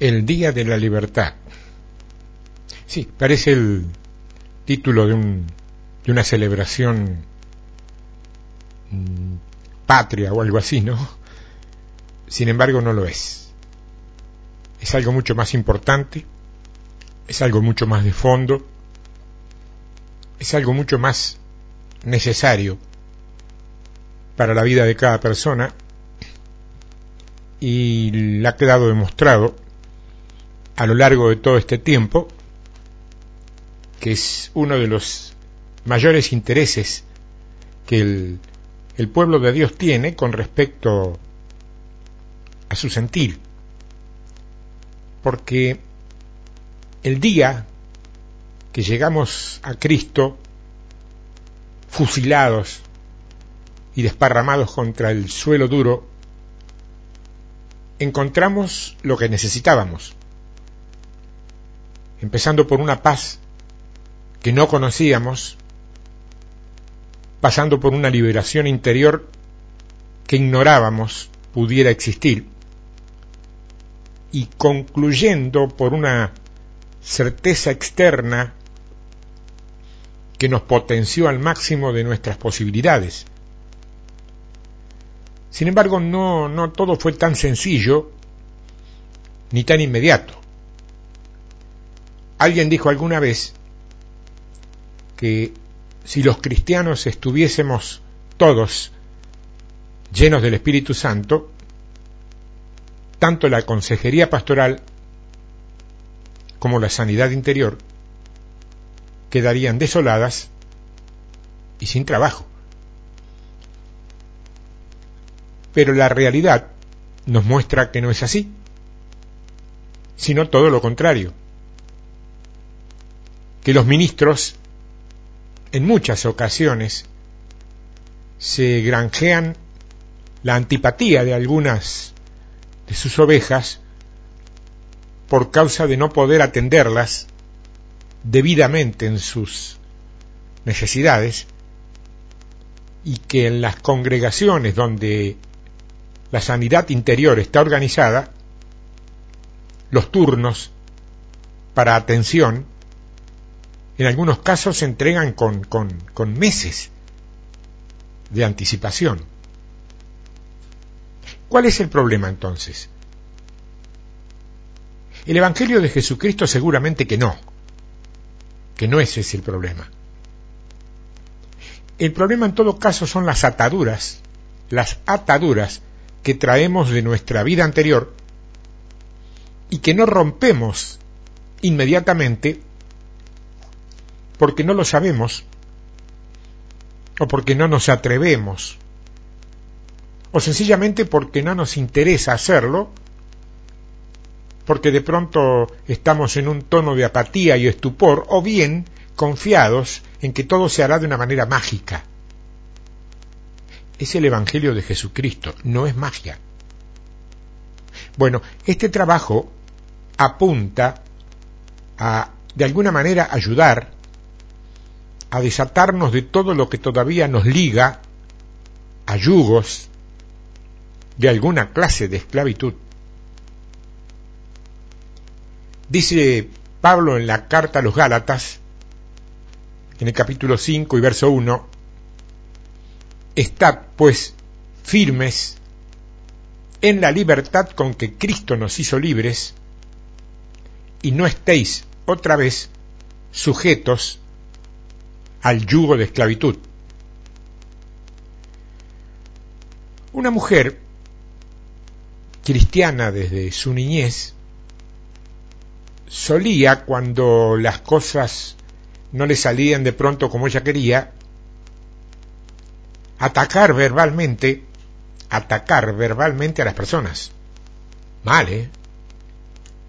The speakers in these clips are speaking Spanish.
El Día de la Libertad. Sí, parece el título de, un, de una celebración mm, patria o algo así, ¿no? Sin embargo, no lo es. Es algo mucho más importante, es algo mucho más de fondo, es algo mucho más necesario para la vida de cada persona y le ha quedado demostrado a lo largo de todo este tiempo que es uno de los mayores intereses que el, el pueblo de Dios tiene con respecto a su sentir. Porque el día que llegamos a Cristo fusilados y desparramados contra el suelo duro, encontramos lo que necesitábamos, empezando por una paz que no conocíamos, pasando por una liberación interior que ignorábamos pudiera existir, y concluyendo por una certeza externa que nos potenció al máximo de nuestras posibilidades. Sin embargo, no, no todo fue tan sencillo ni tan inmediato. Alguien dijo alguna vez que si los cristianos estuviésemos todos llenos del Espíritu Santo, tanto la consejería pastoral como la sanidad interior quedarían desoladas y sin trabajo. Pero la realidad nos muestra que no es así, sino todo lo contrario. Que los ministros en muchas ocasiones se granjean la antipatía de algunas de sus ovejas por causa de no poder atenderlas debidamente en sus necesidades y que en las congregaciones donde la sanidad interior está organizada, los turnos para atención en algunos casos se entregan con, meses de anticipación. ¿Cuál es el problema entonces? El Evangelio de Jesucristo seguramente que no que no ese es el problema. El problema en todo caso son las ataduras, las ataduras que traemos de nuestra vida anterior y que no rompemos inmediatamente porque no lo sabemos o porque no nos atrevemos o sencillamente porque no nos interesa hacerlo porque de pronto estamos en un tono de apatía y estupor, o bien confiados en que todo se hará de una manera mágica. Es el Evangelio de Jesucristo, no es magia. Bueno, este trabajo apunta a, de alguna manera, ayudar a desatarnos de todo lo que todavía nos liga a yugos de alguna clase de esclavitud. Dice Pablo en la carta a los Gálatas, en el capítulo 5 y verso 1, Estad pues firmes en la libertad con que Cristo nos hizo libres y no estéis otra vez sujetos al yugo de esclavitud. Una mujer cristiana desde su niñez solía, cuando las cosas no le salían de pronto como ella quería, atacar verbalmente, atacar verbalmente a las personas. Mal, ¿eh?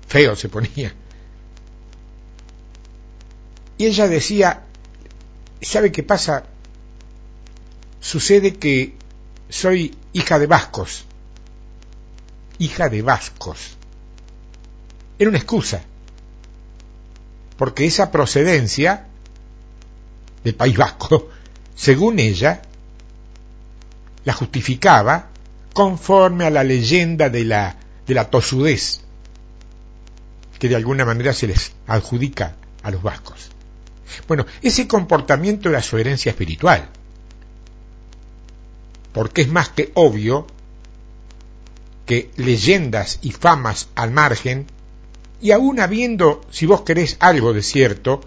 Feo se ponía. Y ella decía, ¿sabe qué pasa? Sucede que soy hija de vascos. Hija de vascos. Era una excusa porque esa procedencia del País Vasco, según ella, la justificaba conforme a la leyenda de la, de la tosudez que de alguna manera se les adjudica a los vascos. Bueno, ese comportamiento era su herencia espiritual, porque es más que obvio que leyendas y famas al margen, y aún habiendo, si vos querés, algo de cierto,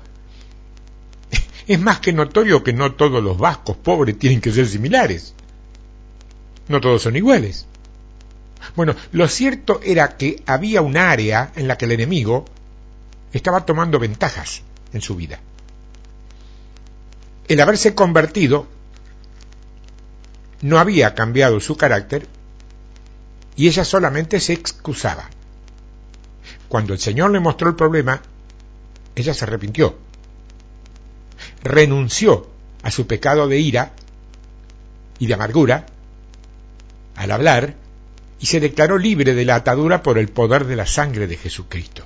es más que notorio que no todos los vascos pobres tienen que ser similares. No todos son iguales. Bueno, lo cierto era que había un área en la que el enemigo estaba tomando ventajas en su vida. El haberse convertido no había cambiado su carácter y ella solamente se excusaba. Cuando el Señor le mostró el problema, ella se arrepintió, renunció a su pecado de ira y de amargura al hablar y se declaró libre de la atadura por el poder de la sangre de Jesucristo.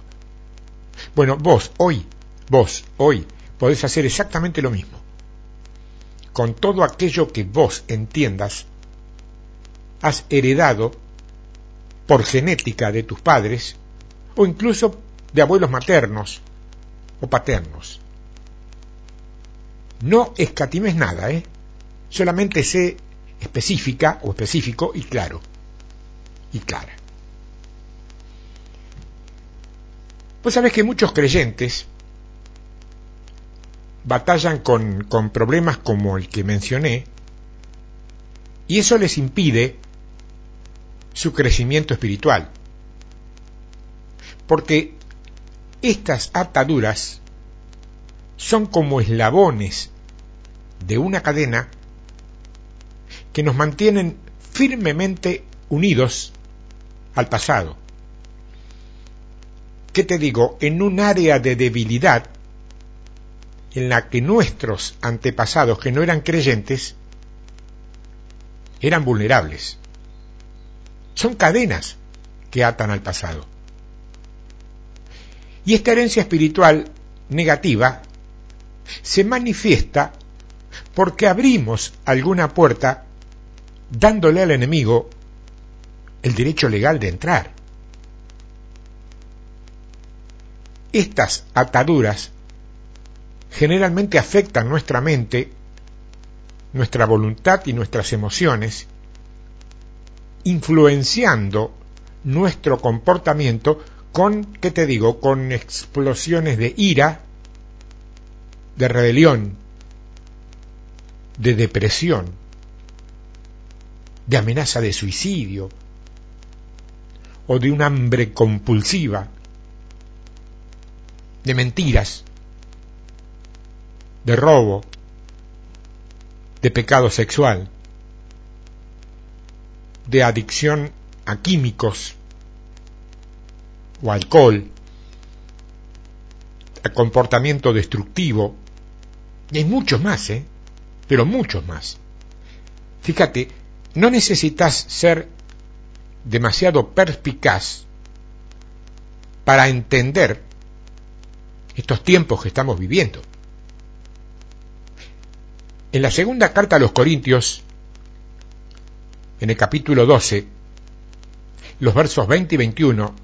Bueno, vos hoy, vos hoy podés hacer exactamente lo mismo. Con todo aquello que vos entiendas, has heredado por genética de tus padres o incluso de abuelos maternos o paternos. No escatimes nada, ¿eh? Solamente sé específica o específico y claro. Y clara. Pues sabes que muchos creyentes batallan con, problemas como el que mencioné y eso les impide su crecimiento espiritual. Porque estas ataduras son como eslabones de una cadena que nos mantienen firmemente unidos al pasado. ¿Qué te digo? En un área de debilidad en la que nuestros antepasados, que no eran creyentes, eran vulnerables. Son cadenas que atan al pasado. Y esta herencia espiritual negativa se manifiesta porque abrimos alguna puerta dándole al enemigo el derecho legal de entrar. Estas ataduras generalmente afectan nuestra mente, nuestra voluntad y nuestras emociones, influenciando nuestro comportamiento con, ¿qué te digo?, con explosiones de ira, de rebelión, de depresión, de amenaza de suicidio o de un hambre compulsiva, de mentiras, de robo, de pecado sexual, de adicción a químicos o alcohol, a comportamiento destructivo, y hay muchos más, ¿eh? pero muchos más. Fíjate, no necesitas ser demasiado perspicaz para entender estos tiempos que estamos viviendo. En la segunda carta a los Corintios, en el capítulo 12, los versos 20 y 21,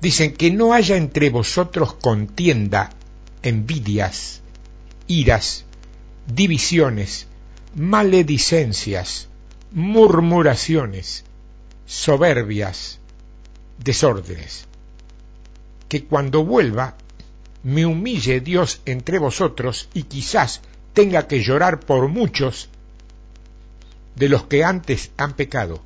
dicen que no haya entre vosotros contienda, envidias, iras, divisiones, maledicencias, murmuraciones, soberbias, desórdenes. Que cuando vuelva me humille Dios entre vosotros y quizás tenga que llorar por muchos de los que antes han pecado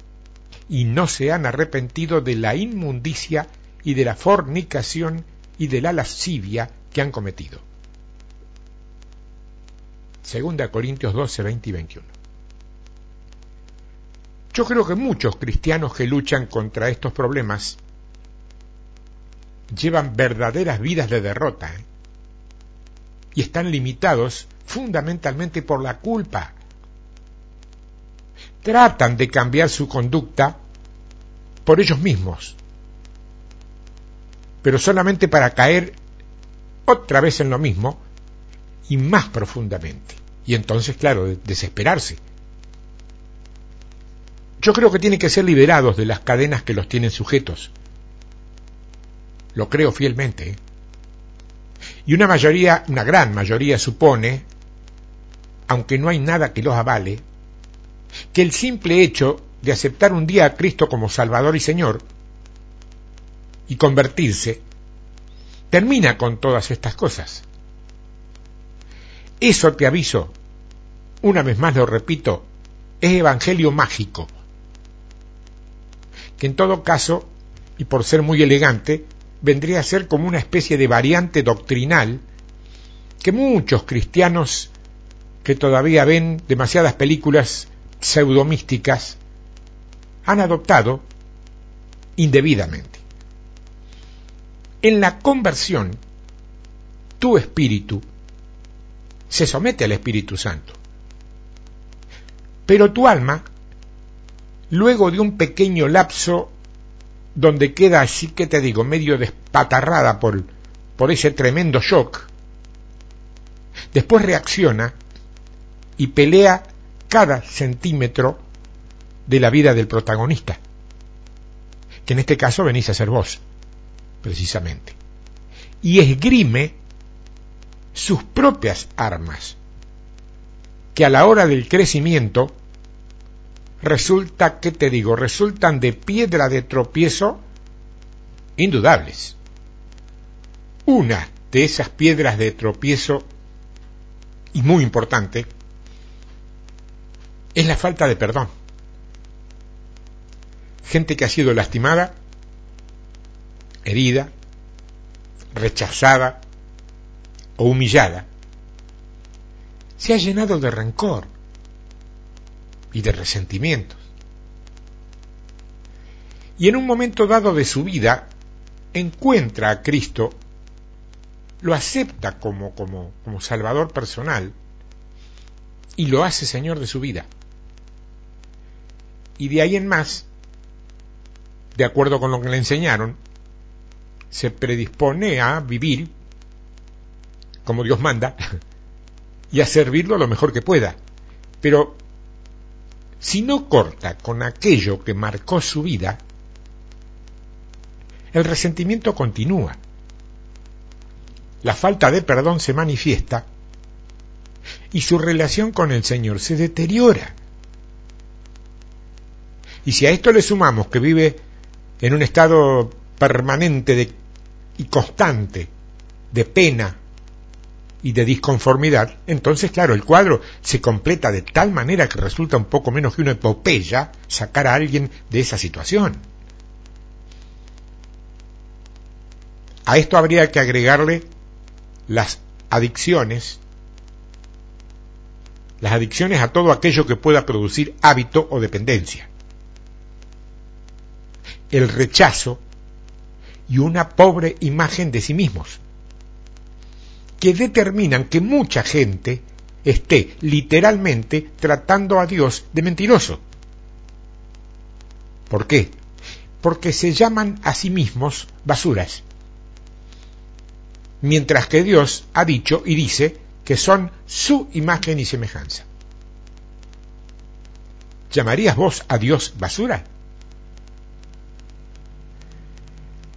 y no se han arrepentido de la inmundicia y de la fornicación y de la lascivia que han cometido. Segunda Corintios 12, 20 y 21. Yo creo que muchos cristianos que luchan contra estos problemas llevan verdaderas vidas de derrota ¿eh? y están limitados fundamentalmente por la culpa. Tratan de cambiar su conducta por ellos mismos, pero solamente para caer otra vez en lo mismo y más profundamente. Y entonces, claro, desesperarse. Yo creo que tienen que ser liberados de las cadenas que los tienen sujetos. lo creo fielmente. ¿eh? Y una mayoría, una gran mayoría supone, aunque no hay nada que los avale, que el simple hecho de aceptar un día a Cristo como Salvador y Señor y convertirse, termina con todas estas cosas. Eso te aviso, una vez más lo repito, es evangelio mágico, que en todo caso, y por ser muy elegante, vendría a ser como una especie de variante doctrinal que muchos cristianos que todavía ven demasiadas películas pseudomísticas han adoptado indebidamente. En la conversión, tu espíritu se somete al Espíritu Santo. Pero tu alma, luego de un pequeño lapso donde queda así que te digo, medio despatarrada por, por ese tremendo shock, después reacciona y pelea cada centímetro de la vida del protagonista, que en este caso venís a ser vos, precisamente, y esgrime sus propias armas, que a la hora del crecimiento resulta, ¿qué te digo? Resultan de piedra de tropiezo indudables. Una de esas piedras de tropiezo, y muy importante, es la falta de perdón. Gente que ha sido lastimada, herida, rechazada o humillada, se ha llenado de rencor, y de resentimientos. Y en un momento dado de su vida encuentra a Cristo, lo acepta como, como, como Salvador personal y lo hace Señor de su vida. Y de ahí en más, de acuerdo con lo que le enseñaron, se predispone a vivir como Dios manda y a servirlo lo mejor que pueda. Pero si no corta con aquello que marcó su vida, el resentimiento continúa. La falta de perdón se manifiesta y su relación con el Señor se deteriora. Y si a esto le sumamos que vive en un estado permanente y constante de pena y de disconformidad, entonces, claro, el cuadro se completa de tal manera que resulta un poco menos que una epopeya sacar a alguien de esa situación. A esto habría que agregarle las adicciones, las adicciones a todo aquello que pueda producir hábito o dependencia, el rechazo y una pobre imagen de sí mismos que determinan que mucha gente esté literalmente tratando a Dios de mentiroso. ¿Por qué? Porque se llaman a sí mismos basuras. Mientras que Dios ha dicho y dice que son su imagen y semejanza. ¿Llamarías vos a Dios basura?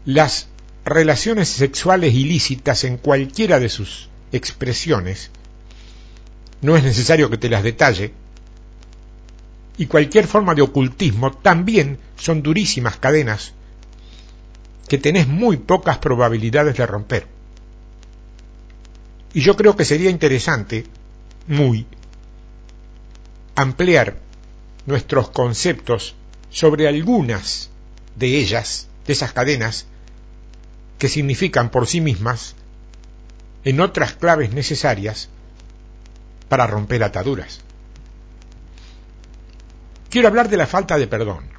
Las relaciones sexuales ilícitas en cualquiera de sus expresiones, no es necesario que te las detalle, y cualquier forma de ocultismo también son durísimas cadenas que tenés muy pocas probabilidades de romper. Y yo creo que sería interesante, muy, ampliar nuestros conceptos sobre algunas de ellas, de esas cadenas, que significan por sí mismas en otras claves necesarias para romper ataduras. Quiero hablar de la falta de perdón,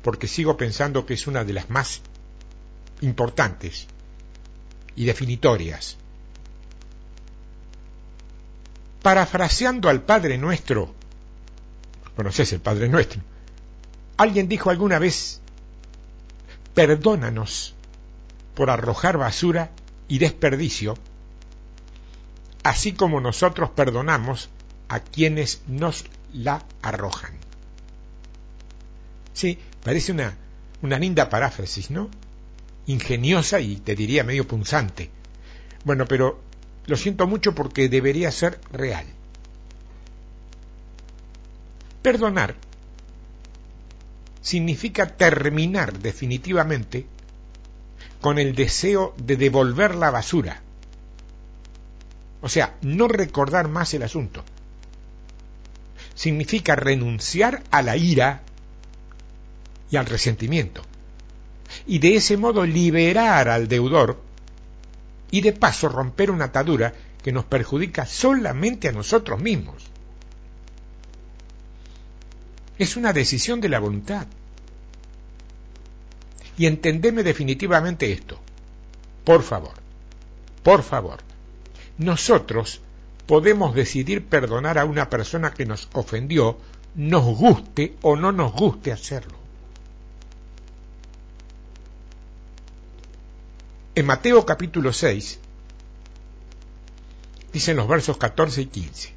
porque sigo pensando que es una de las más importantes y definitorias. Parafraseando al Padre Nuestro, conoces el Padre Nuestro, alguien dijo alguna vez, perdónanos por arrojar basura y desperdicio, así como nosotros perdonamos a quienes nos la arrojan. Sí, parece una, una linda paráfrasis, ¿no? ingeniosa y te diría medio punzante. Bueno, pero lo siento mucho porque debería ser real. Perdonar significa terminar definitivamente con el deseo de devolver la basura. O sea, no recordar más el asunto. Significa renunciar a la ira y al resentimiento. Y de ese modo liberar al deudor y de paso romper una atadura que nos perjudica solamente a nosotros mismos. Es una decisión de la voluntad. Y entendeme definitivamente esto. Por favor, por favor, nosotros podemos decidir perdonar a una persona que nos ofendió, nos guste o no nos guste hacerlo. En Mateo capítulo 6, dicen los versos 14 y 15,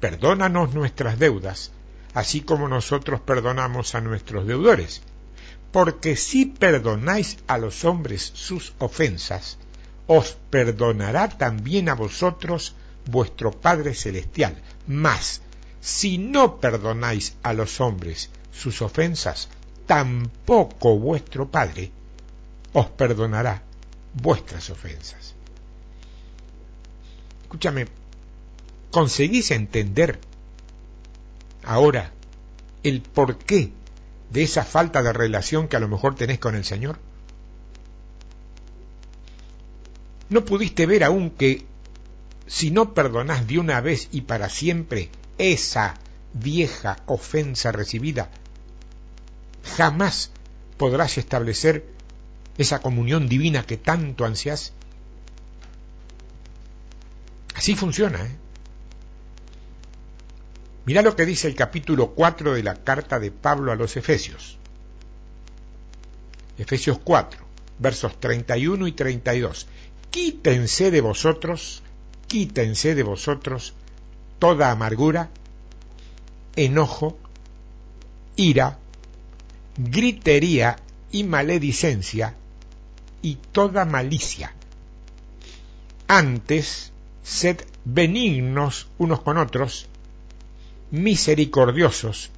perdónanos nuestras deudas, así como nosotros perdonamos a nuestros deudores, porque si perdonáis a los hombres sus ofensas, os perdonará también a vosotros vuestro Padre Celestial. Mas, si no perdonáis a los hombres sus ofensas, tampoco vuestro Padre os perdonará vuestras ofensas. Escúchame, ¿conseguís entender ahora el porqué de esa falta de relación que a lo mejor tenés con el Señor? ¿No pudiste ver aún que si no perdonás de una vez y para siempre esa vieja ofensa recibida, jamás podrás establecer esa comunión divina que tanto ansias? Así funciona. ¿eh? Mira lo que dice el capítulo 4 de la carta de Pablo a los Efesios. Efesios 4, versos 31 y 32. Quítense de vosotros, quítense de vosotros toda amargura, enojo, ira, gritería y maledicencia y toda malicia. Antes, sed benignos unos con otros, misericordiosos,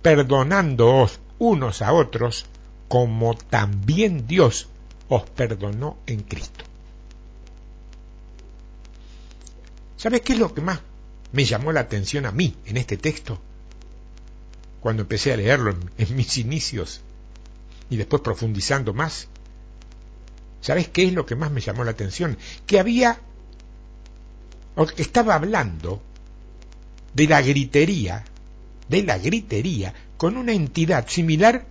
perdonándoos unos a otros, como también Dios os perdonó en Cristo. ¿Sabes qué es lo que más me llamó la atención a mí en este texto? Cuando empecé a leerlo en, mis inicios y después profundizando más, ¿Sabes qué es lo que más me llamó la atención? Que había, o que estaba hablando de la gritería, de la gritería, con una entidad similar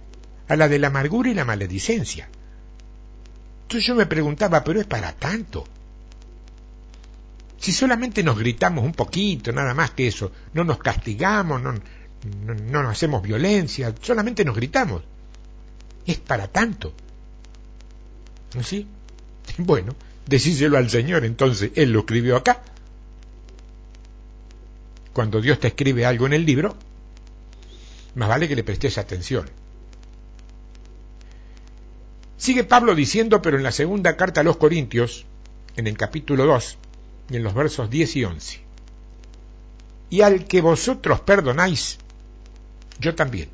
a la de la amargura y la maledicencia. Entonces yo me preguntaba, pero es para tanto. Si solamente nos gritamos un poquito, nada más que eso, no nos castigamos, no, no, no nos hacemos violencia, solamente nos gritamos. Es para tanto. ¿Sí? Bueno, decíselo al Señor, entonces Él lo escribió acá. Cuando Dios te escribe algo en el libro, más vale que le prestes atención. Sigue Pablo diciendo, pero en la segunda carta a los Corintios, en el capítulo 2, y en los versos 10 y 11. Y al que vosotros perdonáis, yo también.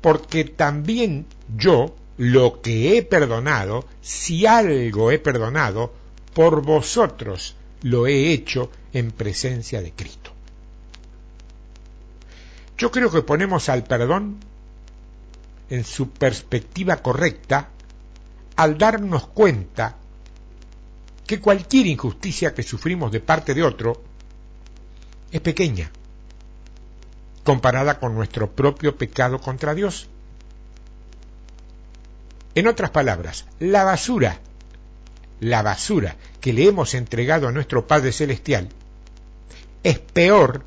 Porque también yo lo que he perdonado, si algo he perdonado, por vosotros lo he hecho en presencia de Cristo. Yo creo que ponemos al perdón en su perspectiva correcta al darnos cuenta que cualquier injusticia que sufrimos de parte de otro es pequeña comparada con nuestro propio pecado contra Dios. En otras palabras, la basura, la basura que le hemos entregado a nuestro Padre Celestial es peor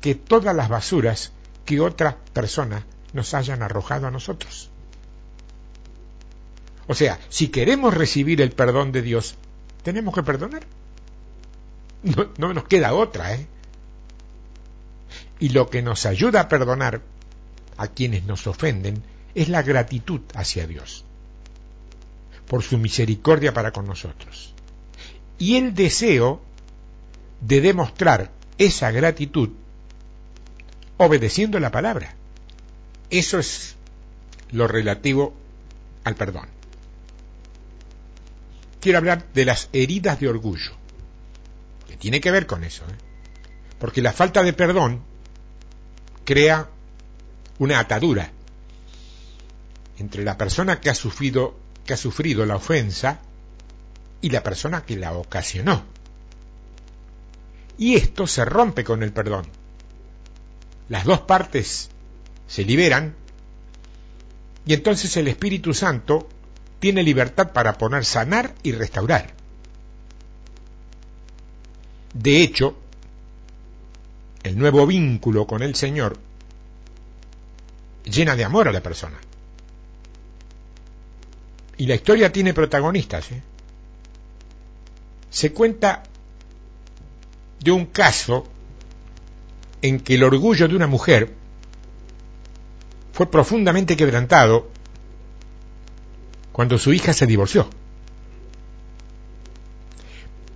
que todas las basuras que otras personas nos hayan arrojado a nosotros. O sea, si queremos recibir el perdón de Dios, tenemos que perdonar. No, no, nos queda otra, ¿eh? Y lo que nos ayuda a perdonar a quienes nos ofenden es la gratitud hacia Dios. por su misericordia para con nosotros. Y el deseo de demostrar esa gratitud obedeciendo la palabra. Eso es lo relativo al perdón. Quiero hablar de las heridas de orgullo, que tiene que ver con eso, ¿eh? porque la falta de perdón crea una atadura entre la persona que ha sufrido, que ha sufrido la ofensa y la persona que la ocasionó. Y esto se rompe con el perdón. Las dos partes se liberan y entonces el Espíritu Santo tiene libertad para poner sanar y restaurar. De hecho, el nuevo vínculo con el Señor llena de amor a la persona. Y la historia tiene protagonistas. ¿eh? Se cuenta de un caso en que el orgullo de una mujer fue profundamente quebrantado cuando su hija se divorció.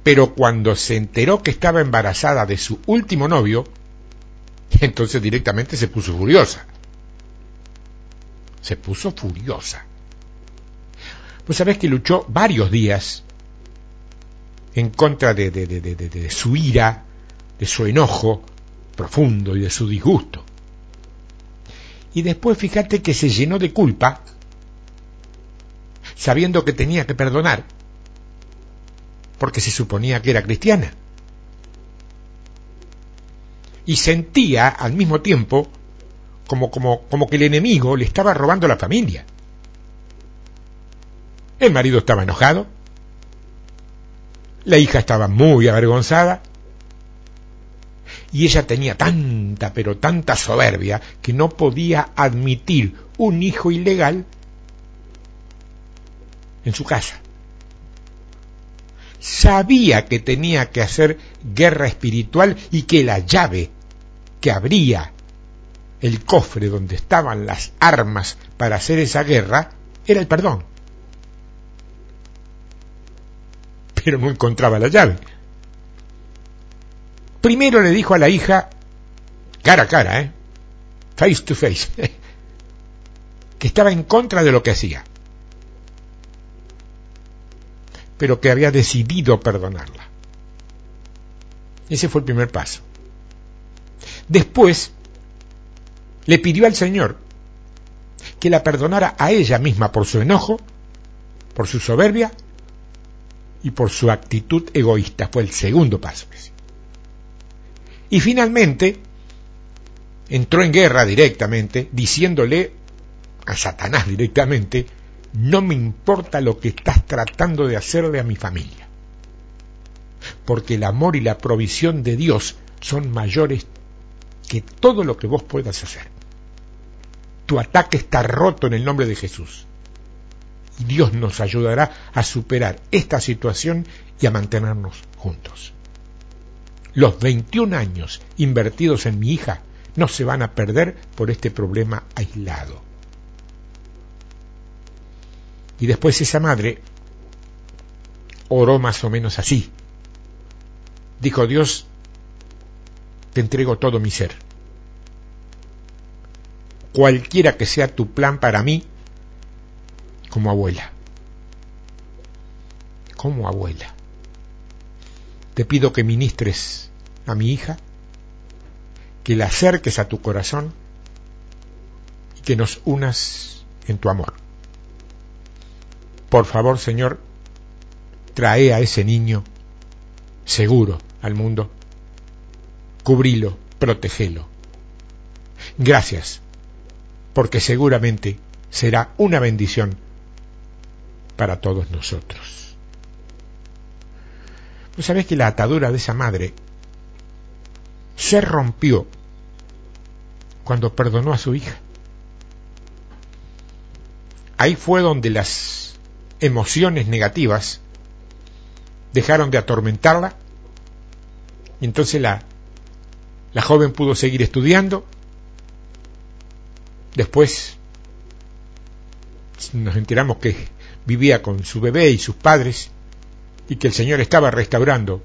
Pero cuando se enteró que estaba embarazada de su último novio, entonces directamente se puso furiosa. Se puso furiosa. Pues sabes que luchó varios días en contra de, de, de, de, su ira, de su enojo profundo y de su disgusto. Y después fíjate que se llenó de culpa, sabiendo que tenía que perdonar, porque se suponía que era cristiana. Y sentía al mismo tiempo como, como, como que el enemigo le estaba robando la familia. El marido estaba enojado, la hija estaba muy avergonzada y ella tenía tanta, pero tanta soberbia que no podía admitir un hijo ilegal en su casa. Sabía que tenía que hacer guerra espiritual y que la llave que abría el cofre donde estaban las armas para hacer esa guerra era el perdón. Pero no encontraba la llave. Primero le dijo a la hija, cara a cara, ¿eh? face to face, que estaba en contra de lo que hacía, pero que había decidido perdonarla. Ese fue el primer paso. Después le pidió al Señor que la perdonara a ella misma por su enojo, por su soberbia y por su actitud egoísta. Fue el segundo paso. Y finalmente entró en guerra directamente, diciéndole a Satanás directamente, no me importa lo que estás tratando de hacerle a mi familia, porque el amor y la provisión de Dios son mayores que todo lo que vos puedas hacer. Tu ataque está roto en el nombre de Jesús. Y Dios nos ayudará a superar esta situación y a mantenernos juntos. Los 21 años invertidos en mi hija no se van a perder por este problema aislado. Y después esa madre oró más o menos así. Dijo Dios, te entrego todo mi ser. Cualquiera que sea tu plan para mí, como abuela. Como abuela. Te pido que ministres a mi hija, que la acerques a tu corazón y que nos unas en tu amor. Por favor, Señor, trae a ese niño seguro al mundo. Cubrilo, protegelo. Gracias, porque seguramente será una bendición para todos nosotros. ¿Vos sabés que la atadura de esa madre se rompió cuando perdonó a su hija? Ahí fue donde las emociones negativas dejaron de atormentarla y entonces la, la joven pudo seguir estudiando. Después nos enteramos que vivía con su bebé y sus padres y que el Señor estaba restaurando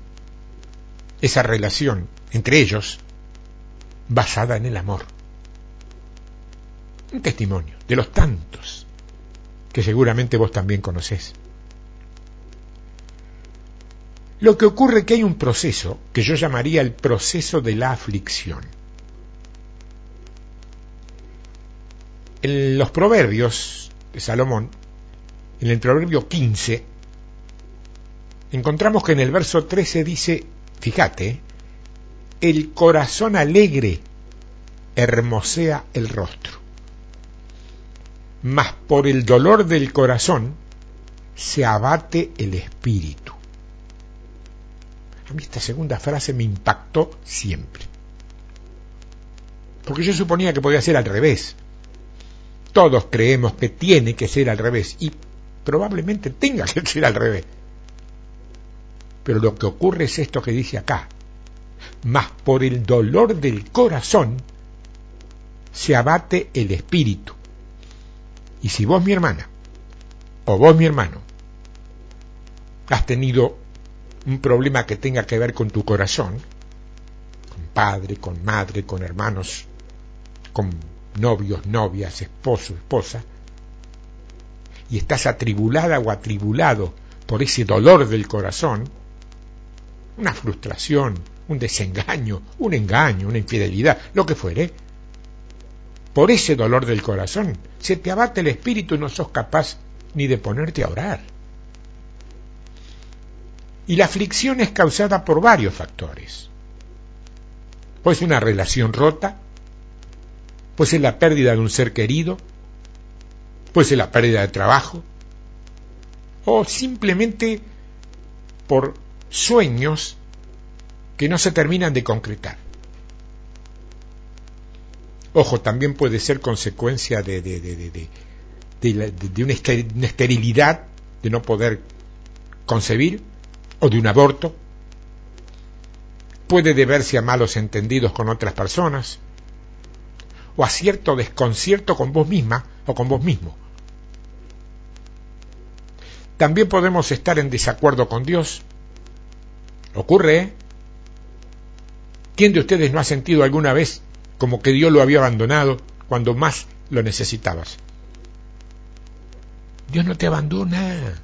esa relación entre ellos basada en el amor. Un testimonio de los tantos que seguramente vos también conocés. Lo que ocurre es que hay un proceso que yo llamaría el proceso de la aflicción. En los proverbios de Salomón, en el proverbio 15, encontramos que en el verso 13 dice, fíjate, el corazón alegre hermosea el rostro, mas por el dolor del corazón se abate el espíritu. A mí esta segunda frase me impactó siempre. Porque yo suponía que podía ser al revés. Todos creemos que tiene que ser al revés y probablemente tenga que ser al revés. Pero lo que ocurre es esto que dice acá. Mas por el dolor del corazón se abate el espíritu. Y si vos, mi hermana, o vos, mi hermano, has tenido un problema que tenga que ver con tu corazón, con padre, con madre, con hermanos, con novios, novias, esposo, esposa, y estás atribulada o atribulado por ese dolor del corazón, una frustración, un desengaño, un engaño, una infidelidad, lo que fuere, por ese dolor del corazón, se te abate el espíritu y no sos capaz ni de ponerte a orar. Y la aflicción es causada por varios factores. Pues una relación rota, pues es la pérdida de un ser querido, pues es la pérdida de trabajo, o simplemente por sueños que no se terminan de concretar. Ojo, también puede ser consecuencia de, de, de, de una esterilidad, de no poder concebir, o de un aborto. Puede deberse a malos entendidos con otras personas, o a cierto desconcierto con vos misma o con vos mismo. También podemos estar en desacuerdo con Dios. Ocurre, ¿eh? ¿Quién de ustedes no ha sentido alguna vez como que Dios lo había abandonado cuando más lo necesitabas? Dios no te abandona.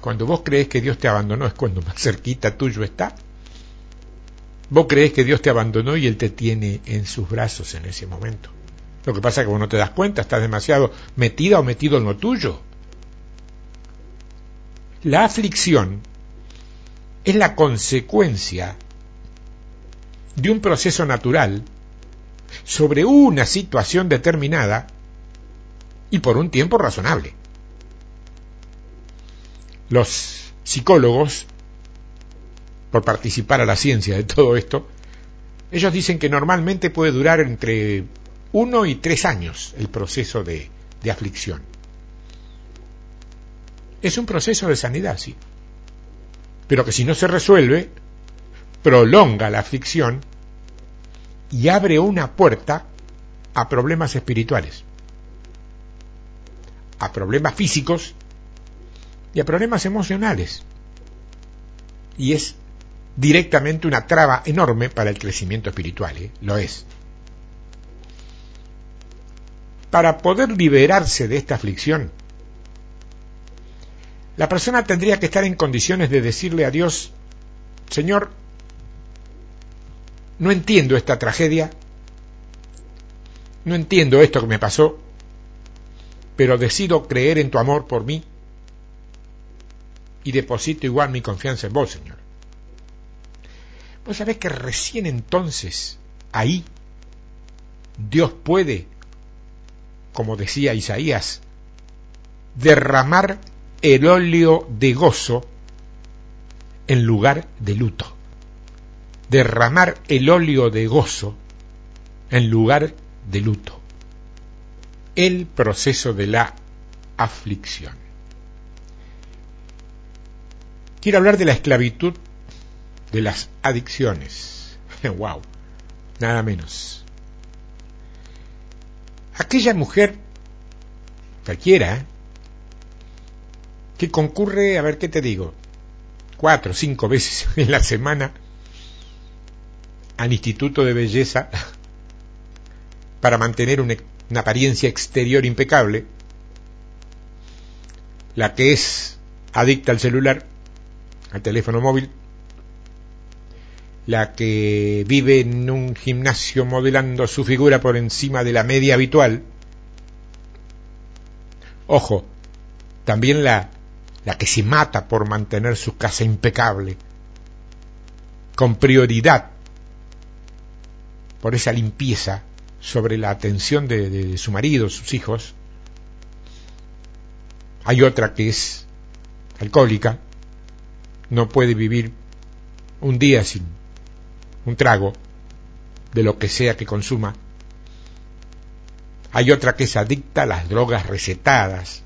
Cuando vos crees que Dios te abandonó es cuando más cerquita tuyo está. Vos crees que Dios te abandonó y Él te tiene en sus brazos en ese momento. Lo que pasa es que vos no te das cuenta, estás demasiado metida o metido en lo tuyo. La aflicción es la consecuencia de un proceso natural sobre una situación determinada y por un tiempo razonable. Los psicólogos por participar a la ciencia de todo esto, ellos dicen que normalmente puede durar entre uno y tres años el proceso de, de aflicción. Es un proceso de sanidad, sí. Pero que si no se resuelve, prolonga la aflicción y abre una puerta a problemas espirituales, a problemas físicos y a problemas emocionales. Y es directamente una traba enorme para el crecimiento espiritual, ¿eh? lo es. Para poder liberarse de esta aflicción, la persona tendría que estar en condiciones de decirle a Dios, Señor, no entiendo esta tragedia, no entiendo esto que me pasó, pero decido creer en tu amor por mí y deposito igual mi confianza en vos, Señor. Vos sabés que recién entonces, ahí, Dios puede, como decía Isaías, derramar el óleo de gozo en lugar de luto. Derramar el óleo de gozo en lugar de luto. El proceso de la aflicción. Quiero hablar de la esclavitud de las adicciones. ¡Wow! Nada menos. Aquella mujer cualquiera, que concurre, a ver qué te digo, cuatro o cinco veces en la semana al Instituto de Belleza para mantener una, una apariencia exterior impecable, la que es adicta al celular, al teléfono móvil, la que vive en un gimnasio modelando su figura por encima de la media habitual. Ojo, también la, la que se mata por mantener su casa impecable, con prioridad por esa limpieza sobre la atención de, de su marido, sus hijos. Hay otra que es alcohólica, no puede vivir un día sin un trago de lo que sea que consuma. Hay otra que es adicta a las drogas recetadas.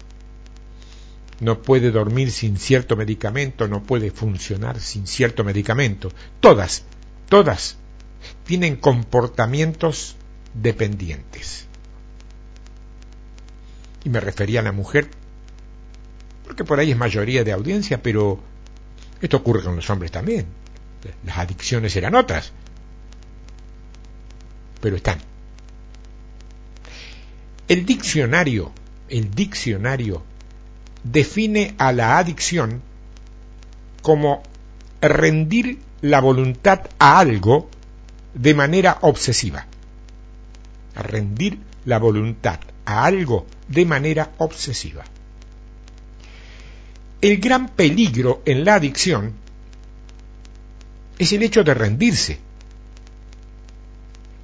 No puede dormir sin cierto medicamento, no puede funcionar sin cierto medicamento. Todas, todas tienen comportamientos dependientes. Y me refería a la mujer, porque por ahí es mayoría de audiencia, pero esto ocurre con los hombres también. Las adicciones eran otras, pero están. El diccionario, el diccionario define a la adicción como rendir la voluntad a algo de manera obsesiva. rendir la voluntad a algo de manera obsesiva. El gran peligro en la adicción es el hecho de rendirse,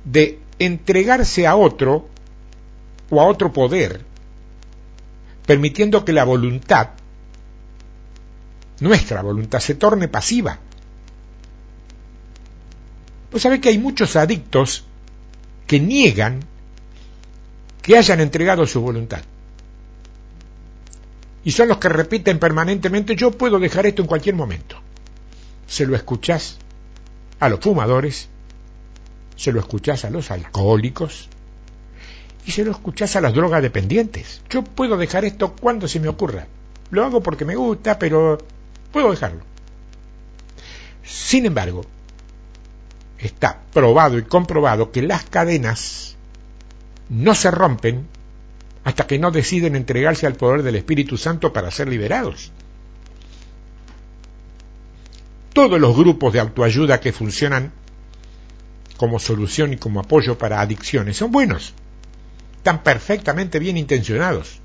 de entregarse a otro o a otro poder, permitiendo que la voluntad, nuestra voluntad, se torne pasiva. Pues sabe que hay muchos adictos que niegan que hayan entregado su voluntad. Y son los que repiten permanentemente, yo puedo dejar esto en cualquier momento. Se lo escuchás a los fumadores, se lo escuchás a los alcohólicos y se lo escuchás a las drogas dependientes. Yo puedo dejar esto cuando se me ocurra. Lo hago porque me gusta, pero puedo dejarlo. Sin embargo, está probado y comprobado que las cadenas no se rompen hasta que no deciden entregarse al poder del Espíritu Santo para ser liberados todos los grupos de autoayuda que funcionan como solución y como apoyo para adicciones son buenos, están perfectamente bien intencionados,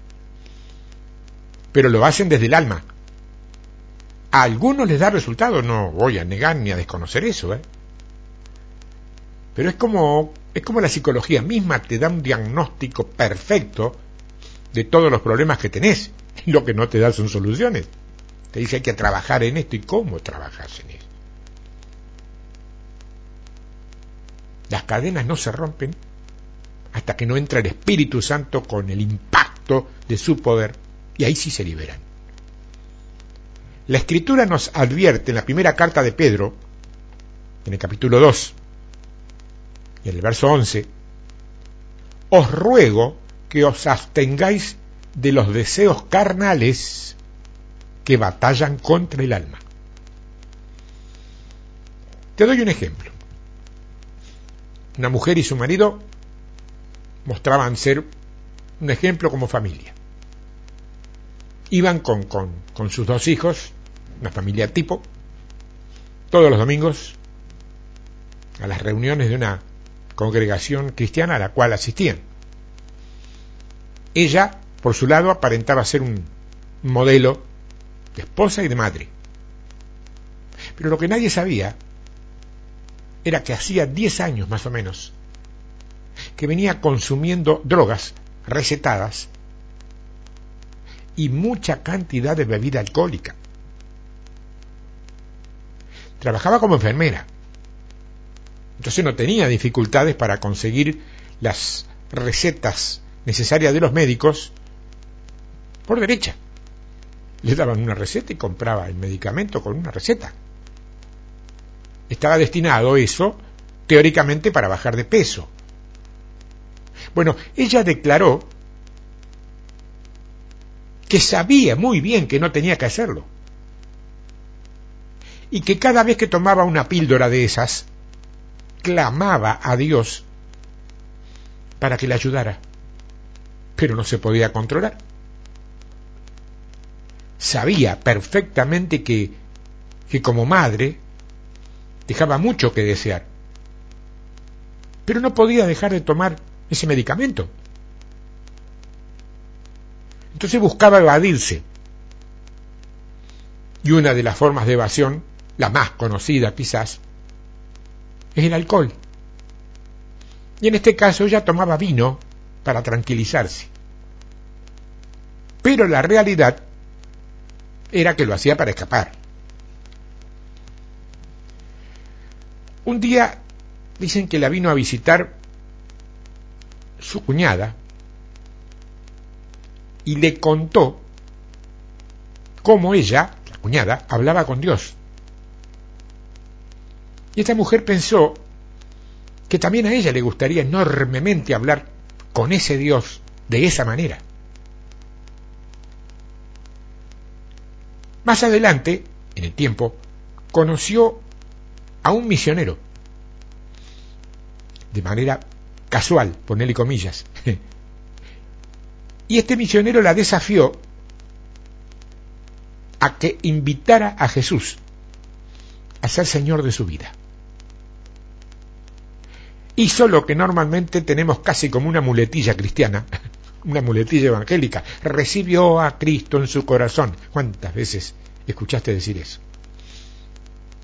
pero lo hacen desde el alma. A algunos les da resultado, no voy a negar ni a desconocer eso, ¿eh? pero es como, es como la psicología misma te da un diagnóstico perfecto de todos los problemas que tenés, lo que no te da son soluciones. Te dice hay que trabajar en esto y cómo trabajas en esto. Las cadenas no se rompen hasta que no entra el Espíritu Santo con el impacto de su poder y ahí sí se liberan. La escritura nos advierte en la primera carta de Pedro, en el capítulo 2 y en el verso 11, os ruego que os abstengáis de los deseos carnales que batallan contra el alma. Te doy un ejemplo. Una mujer y su marido mostraban ser un ejemplo como familia. Iban con, con, con sus dos hijos, una familia tipo, todos los domingos a las reuniones de una congregación cristiana a la cual asistían. Ella, por su lado, aparentaba ser un modelo de esposa y de madre. Pero lo que nadie sabía era que hacía 10 años más o menos que venía consumiendo drogas recetadas y mucha cantidad de bebida alcohólica. Trabajaba como enfermera, entonces no tenía dificultades para conseguir las recetas necesarias de los médicos por derecha le daban una receta y compraba el medicamento con una receta. Estaba destinado eso, teóricamente, para bajar de peso. Bueno, ella declaró que sabía muy bien que no tenía que hacerlo. Y que cada vez que tomaba una píldora de esas, clamaba a Dios para que le ayudara. Pero no se podía controlar. Sabía perfectamente que, que como madre dejaba mucho que desear. Pero no podía dejar de tomar ese medicamento. Entonces buscaba evadirse. Y una de las formas de evasión, la más conocida quizás, es el alcohol. Y en este caso ella tomaba vino para tranquilizarse. Pero la realidad era que lo hacía para escapar. Un día dicen que la vino a visitar su cuñada y le contó cómo ella, la cuñada, hablaba con Dios. Y esta mujer pensó que también a ella le gustaría enormemente hablar con ese Dios de esa manera. Más adelante, en el tiempo, conoció a un misionero, de manera casual, ponele comillas, y este misionero la desafió a que invitara a Jesús a ser Señor de su vida. Hizo lo que normalmente tenemos casi como una muletilla cristiana, una muletilla evangélica. Recibió a Cristo en su corazón. ¿Cuántas veces escuchaste decir eso?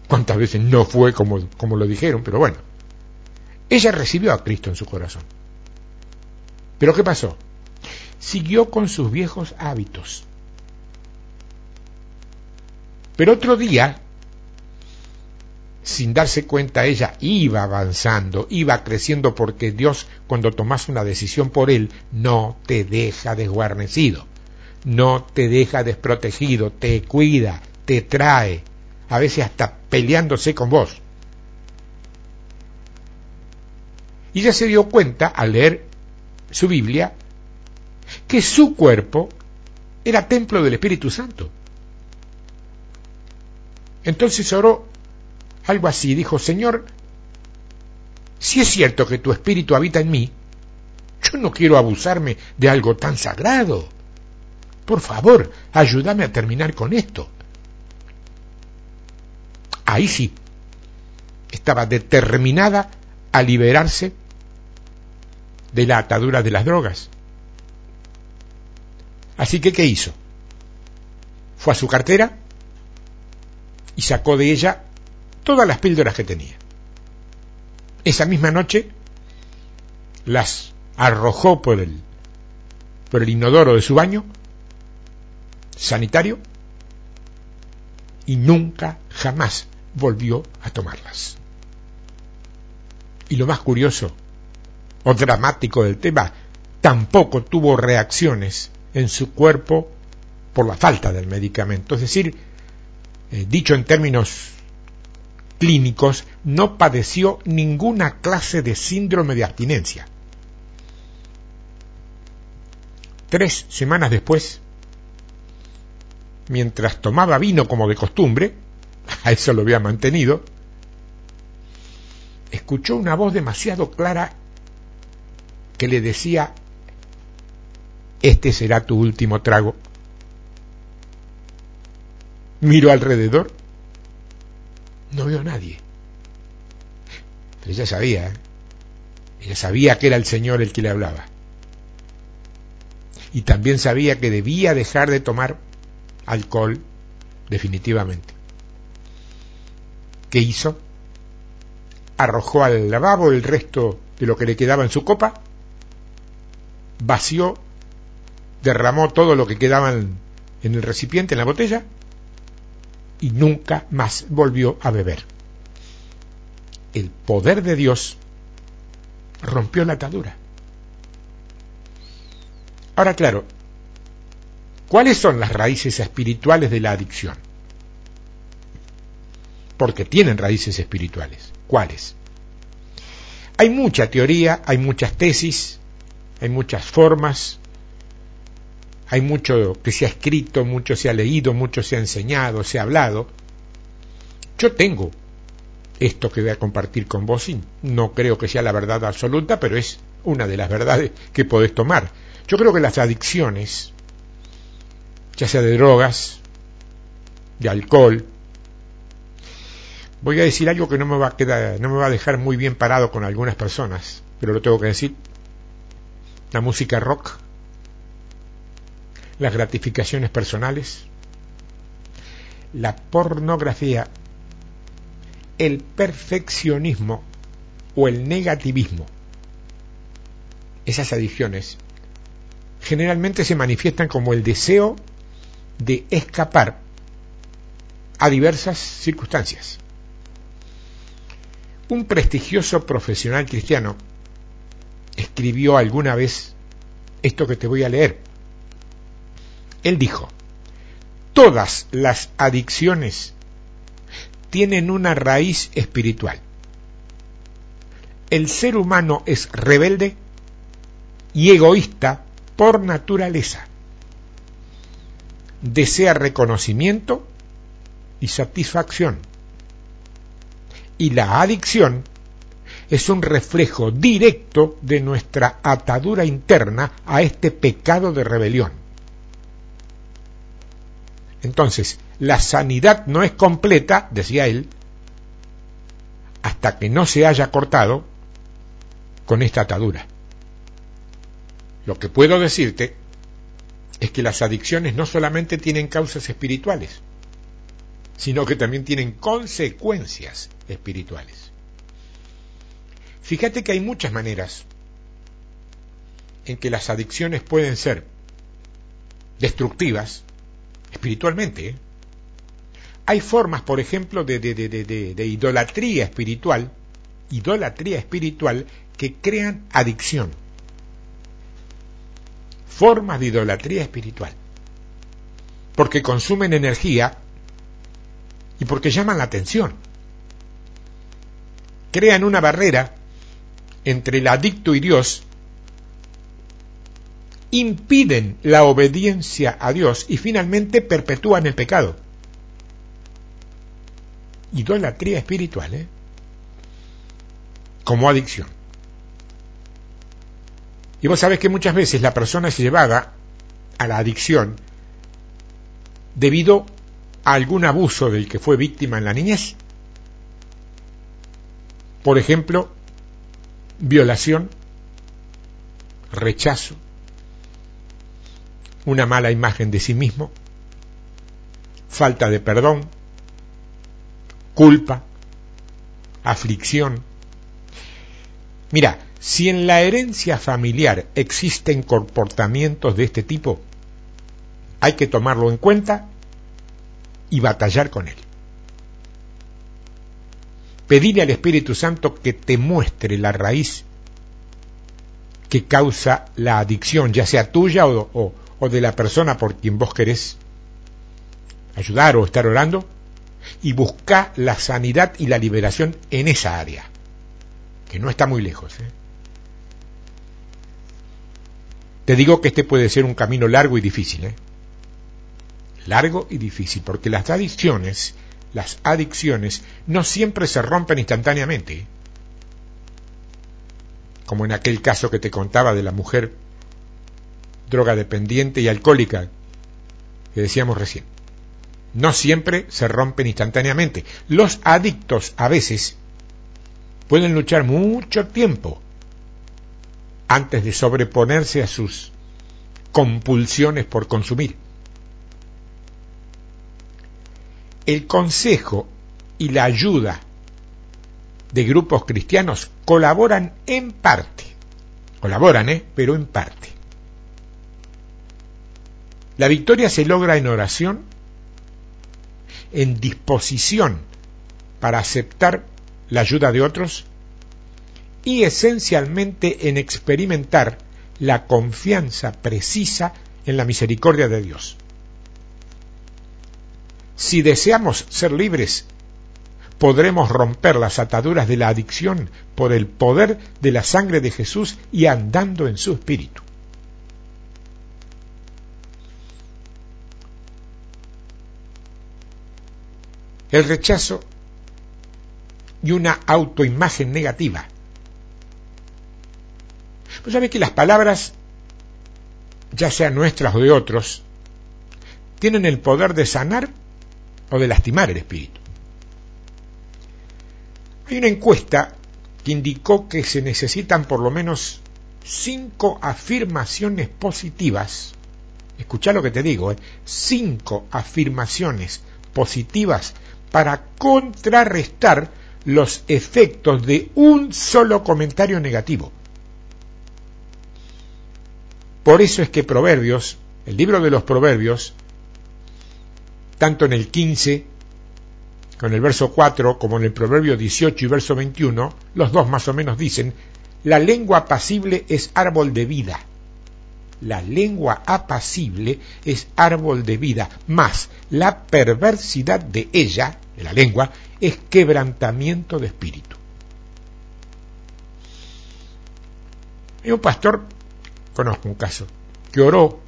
¿Cuántas veces no fue como, como lo dijeron? Pero bueno, ella recibió a Cristo en su corazón. Pero ¿qué pasó? siguió con sus viejos hábitos. Pero otro día, sin darse cuenta ella, iba avanzando, iba creciendo porque Dios cuando tomas una decisión por Él no te deja desguarnecido, no te deja desprotegido, te cuida, te trae, a veces hasta peleándose con vos. Y ella se dio cuenta al leer su Biblia que su cuerpo era templo del Espíritu Santo. Entonces oró algo así, dijo, Señor, si es cierto que tu Espíritu habita en mí, yo no quiero abusarme de algo tan sagrado. Por favor, ayúdame a terminar con esto. Ahí sí, estaba determinada a liberarse de la atadura de las drogas. Así que, ¿qué hizo? Fue a su cartera y sacó de ella todas las píldoras que tenía. Esa misma noche las arrojó por el, por el inodoro de su baño sanitario y nunca jamás volvió a tomarlas. Y lo más curioso o dramático del tema, tampoco tuvo reacciones en su cuerpo por la falta del medicamento. Es decir, eh, dicho en términos clínicos, no padeció ninguna clase de síndrome de abstinencia. Tres semanas después, mientras tomaba vino como de costumbre, a eso lo había mantenido, escuchó una voz demasiado clara que le decía este será tu último trago. Miro alrededor, no veo a nadie. Pero ella sabía, ¿eh? ella sabía que era el Señor el que le hablaba. Y también sabía que debía dejar de tomar alcohol definitivamente. ¿Qué hizo? Arrojó al lavabo el resto de lo que le quedaba en su copa, vació derramó todo lo que quedaba en, el recipiente, en la botella, y nunca más volvió a beber. El poder de Dios rompió la atadura. Ahora, claro, ¿cuáles son las raíces espirituales de la adicción? Porque tienen raíces espirituales. ¿Cuáles? Hay mucha teoría, hay muchas tesis, hay muchas formas hay mucho que se ha escrito, mucho se ha leído, mucho se ha enseñado, se ha hablado. Yo tengo esto que voy a compartir con vos y no creo que sea la verdad absoluta, pero es una de las verdades que podés tomar. Yo creo que las adicciones, ya sea de drogas, de alcohol, voy a decir algo que no me va a quedar, no me va a dejar muy bien parado con algunas personas, pero lo tengo que decir. La música rock las gratificaciones personales, la pornografía, el perfeccionismo o el negativismo. Esas adicciones generalmente se manifiestan como el deseo de escapar a diversas circunstancias. Un prestigioso profesional cristiano escribió alguna vez esto que te voy a leer. Él dijo, todas las adicciones tienen una raíz espiritual. El ser humano es rebelde y egoísta por naturaleza. Desea reconocimiento y satisfacción. Y la adicción es un reflejo directo de nuestra atadura interna a este pecado de rebelión. Entonces, la sanidad no es completa, decía él, hasta que no se haya cortado con esta atadura. Lo que puedo decirte es que las adicciones no solamente tienen causas espirituales, sino que también tienen consecuencias espirituales. Fíjate que hay muchas maneras en que las adicciones pueden ser destructivas espiritualmente. ¿eh? Hay formas, por ejemplo, de, de, idolatría espiritual, idolatría espiritual, que crean adicción. Formas de idolatría espiritual. Porque consumen energía y porque llaman la atención. Crean una barrera entre el adicto y Dios impiden la obediencia a Dios y finalmente perpetúan el pecado. Idolatría espiritual, ¿eh? Como adicción. Y vos sabés que muchas veces la persona es llevada a la adicción debido a algún abuso del que fue víctima en la niñez. Por ejemplo, violación, rechazo, una mala imagen de sí mismo, falta de perdón, culpa, aflicción. Mira, si en la herencia familiar existen comportamientos de este tipo, hay que tomarlo en cuenta y batallar con él. Pedirle al Espíritu Santo que te muestre la raíz que causa la adicción, ya sea tuya o, de la persona por quien vos querés ayudar o estar orando y busca la sanidad y la liberación en esa área, que no está muy lejos. ¿eh? Te digo que este puede ser un camino largo y difícil, ¿eh? largo y difícil, porque las adicciones, las adicciones no siempre se rompen instantáneamente, ¿eh? como en aquel caso que te contaba de la mujer droga dependiente y alcohólica que decíamos recién. No siempre se rompen instantáneamente. Los adictos a veces pueden luchar mucho tiempo antes de sobreponerse a sus compulsiones por consumir. El consejo y la ayuda de grupos cristianos colaboran en parte, colaboran, ¿eh? pero en parte. La victoria se logra en oración, en disposición para aceptar la ayuda de otros y esencialmente en experimentar la confianza precisa en la misericordia de Dios. Si deseamos ser libres, podremos romper las ataduras de la adicción por el poder de la sangre de Jesús y andando en su espíritu. El rechazo y una autoimagen negativa pues sabe que las palabras, ya sean nuestras o de otros, tienen el poder de sanar o de lastimar el espíritu. Hay una encuesta que indicó que se necesitan por lo menos cinco afirmaciones positivas. Escucha lo que te digo, ¿eh? cinco afirmaciones positivas para contrarrestar los efectos de un solo comentario negativo. Por eso es que Proverbios, el libro de los Proverbios, tanto en el 15, con el verso 4, como en el Proverbio 18 y verso 21, los dos más o menos dicen, la lengua apacible es árbol de vida. La lengua apacible es árbol de vida, más la perversidad de ella, de la lengua, es quebrantamiento de espíritu. Hay un pastor, conozco un caso, que oró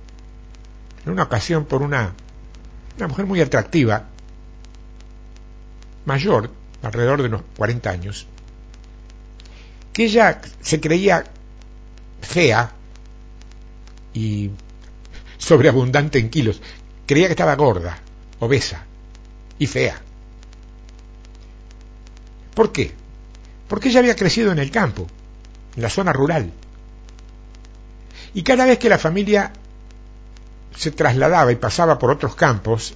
en una ocasión por una, una mujer muy atractiva, mayor, alrededor de unos 40 años, que ella se creía fea y sobreabundante en kilos. Creía que estaba gorda, obesa y fea. ¿Por qué? Porque ella había crecido en el campo, en la zona rural. Y cada vez que la familia se trasladaba y pasaba por otros campos,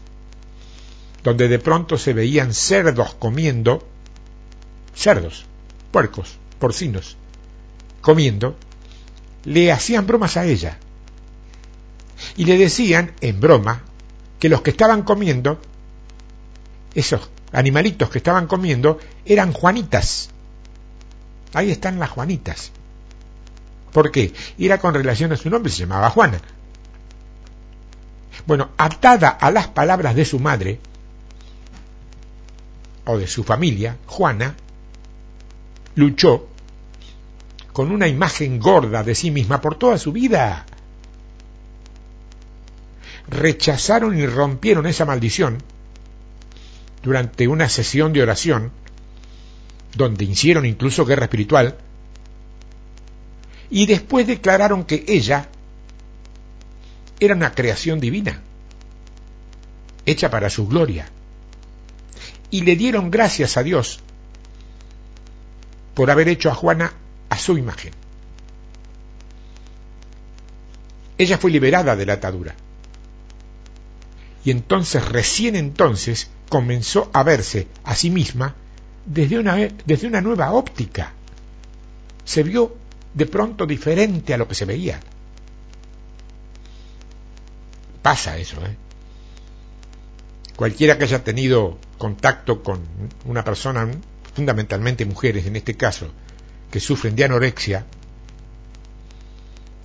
donde de pronto se veían cerdos comiendo, cerdos, puercos, porcinos, comiendo, le hacían bromas a ella. Y le decían, en broma, que los que estaban comiendo, esos animalitos que estaban comiendo, eran Juanitas. Ahí están las Juanitas. ¿Por qué? Era con relación a su nombre, se llamaba Juana. Bueno, atada a las palabras de su madre, o de su familia, Juana, luchó con una imagen gorda de sí misma por toda su vida. Rechazaron y rompieron esa maldición durante una sesión de oración, donde hicieron incluso guerra espiritual, y después declararon que ella era una creación divina, hecha para su gloria, y le dieron gracias a Dios por haber hecho a Juana a su imagen. Ella fue liberada de la atadura. Y entonces, recién entonces, comenzó a verse a sí misma desde una, desde una nueva óptica. Se vio de pronto diferente a lo que se veía. Pasa eso, ¿eh? Cualquiera que haya tenido contacto con una persona, fundamentalmente mujeres en este caso, que sufren de anorexia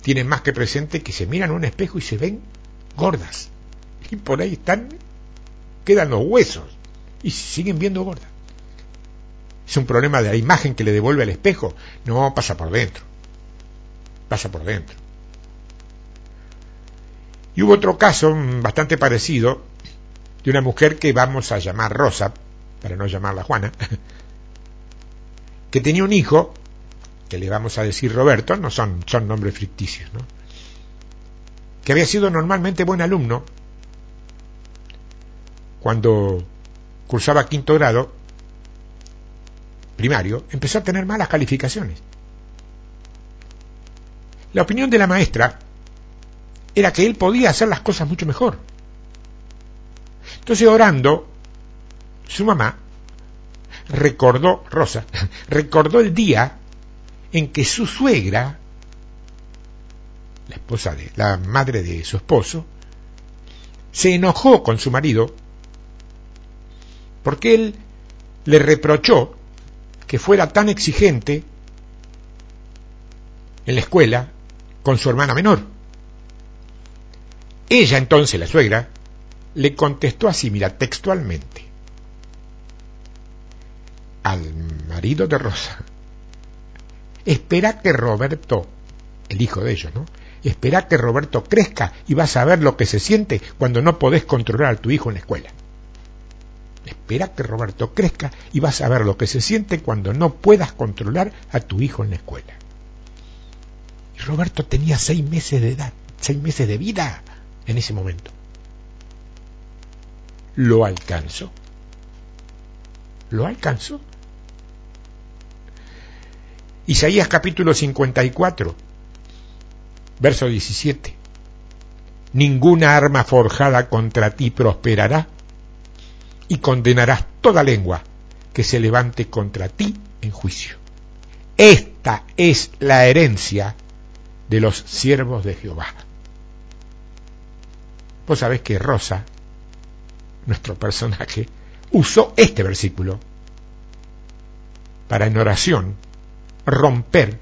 tienen más que presente que se miran en un espejo y se ven gordas. Y por ahí están, quedan los huesos y siguen viendo gordas. Es un problema de la imagen que le devuelve al espejo. No, pasa por dentro. Pasa por dentro. Y hubo otro caso bastante parecido de una mujer que vamos a llamar Rosa, para no llamarla Juana, que tenía un hijo que le vamos a decir Roberto, no son, son nombres ficticios, ¿no? que había sido normalmente buen alumno, cuando cursaba quinto grado primario, empezó a tener malas calificaciones. La opinión de la maestra era que él podía hacer las cosas mucho mejor. Entonces, orando, su mamá recordó, Rosa, recordó el día en que su suegra, la esposa de la madre de su esposo, se enojó con su marido porque él le reprochó que fuera tan exigente en la escuela con su hermana menor. Ella entonces, la suegra, le contestó así, mira, textualmente, al marido de Rosa, espera que Roberto, el hijo de ellos, ¿no? Espera que Roberto crezca y vas a ver lo que se siente cuando no podés controlar a tu hijo en la escuela. espera que Roberto crezca y vas a ver lo que se siente cuando no puedas controlar a tu hijo en la escuela. Roberto tenía seis meses de edad, seis meses de vida en ese momento. Lo alcanzó. Lo alcanzó. Isaías capítulo 54, verso 17. Ninguna arma forjada contra ti prosperará y condenarás toda lengua que se levante contra ti en juicio. Esta es la herencia de los siervos de Jehová. Vos sabés que Rosa, nuestro personaje, usó este versículo para en oración romper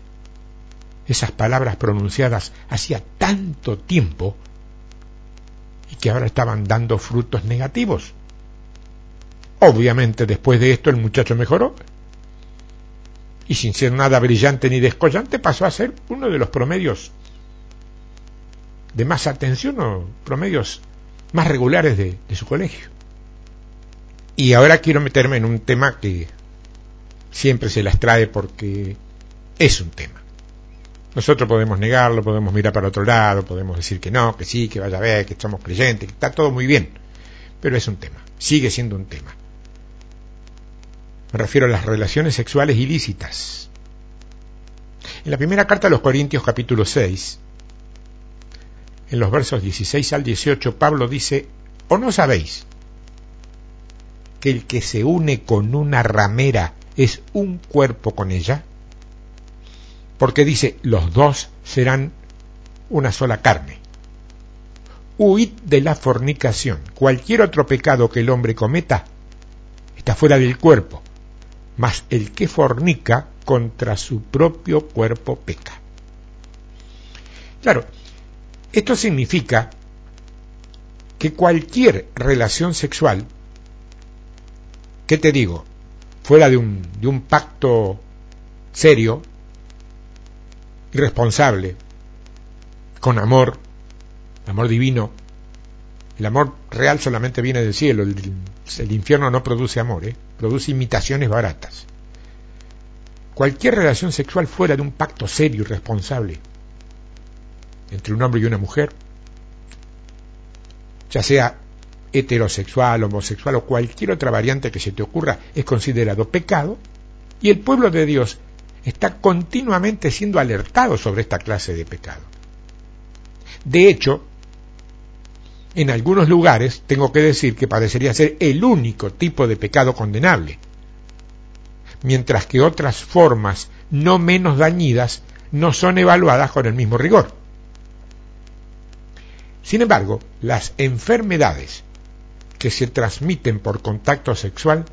esas palabras pronunciadas hacía tanto tiempo y que ahora estaban dando frutos negativos. Obviamente después de esto el muchacho mejoró y sin ser nada brillante ni descollante pasó a ser uno de los promedios de más atención o promedios más regulares de, su colegio. Y ahora quiero meterme en un tema que siempre se las trae porque es un tema. Nosotros podemos negarlo, podemos mirar para otro lado, podemos decir que no, que sí, que vaya a ver, que somos creyentes, que está todo muy bien, pero es un tema, sigue siendo un tema. Me refiero a las relaciones sexuales ilícitas. En la primera carta a los Corintios capítulo 6, en los versos 16 al 18, Pablo dice, ¿o no sabéis que el que se une con una ramera es un cuerpo con ella? porque dice, los dos serán una sola carne. Huid de la fornicación. Cualquier otro pecado que el hombre cometa está fuera del cuerpo, mas el que fornica contra su propio cuerpo peca. Claro, esto significa que cualquier relación sexual, ¿qué te digo? Fuera de un, de un pacto serio, responsable, con amor, amor divino. El amor real solamente viene del cielo, el, infierno no produce amor, ¿eh? produce imitaciones baratas. Cualquier relación sexual fuera de un pacto serio y responsable entre un hombre y una mujer, ya sea heterosexual, homosexual o cualquier otra variante que se te ocurra, es considerado pecado y el pueblo de Dios está continuamente siendo alertado sobre esta clase de pecado. De hecho, en algunos lugares tengo que decir que parecería ser el único tipo de pecado condenable, mientras que otras formas no menos dañidas no son evaluadas con el mismo rigor. Sin embargo, las enfermedades que se transmiten por contacto sexual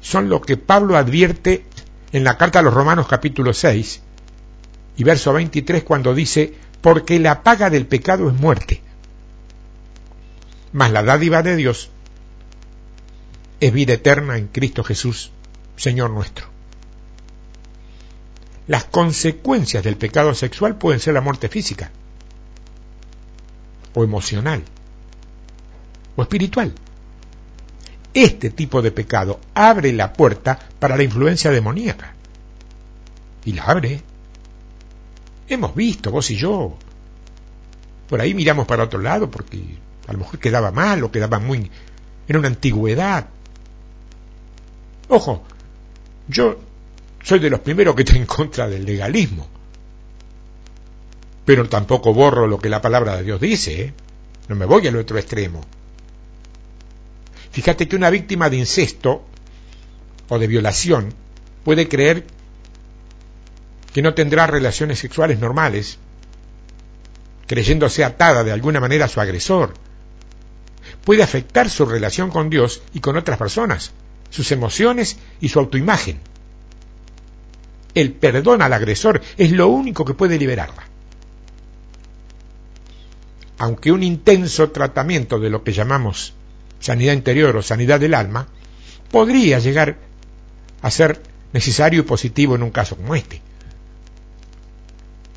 son lo que Pablo advierte en la carta a los Romanos capítulo 6 y verso 23 cuando dice, porque la paga del pecado es muerte, mas la dádiva de Dios es vida eterna en Cristo Jesús, Señor nuestro. Las consecuencias del pecado sexual pueden ser la muerte física, o emocional, o espiritual. Este tipo de pecado abre la puerta para la influencia demoníaca. Y la abre. Hemos visto, vos y yo. Por ahí miramos para otro lado porque a lo mejor quedaba mal o quedaba muy en una antigüedad. Ojo, yo soy de los primeros que está en contra del legalismo. Pero tampoco borro lo que la palabra de Dios dice. ¿eh? No me voy al otro extremo. Fíjate que una víctima de incesto o de violación puede creer que no tendrá relaciones sexuales normales, creyéndose atada de alguna manera a su agresor. Puede afectar su relación con Dios y con otras personas, sus emociones y su autoimagen. El perdón al agresor es lo único que puede liberarla. Aunque un intenso tratamiento de lo que llamamos sanidad interior o sanidad del alma, podría llegar a ser necesario y positivo en un caso como este.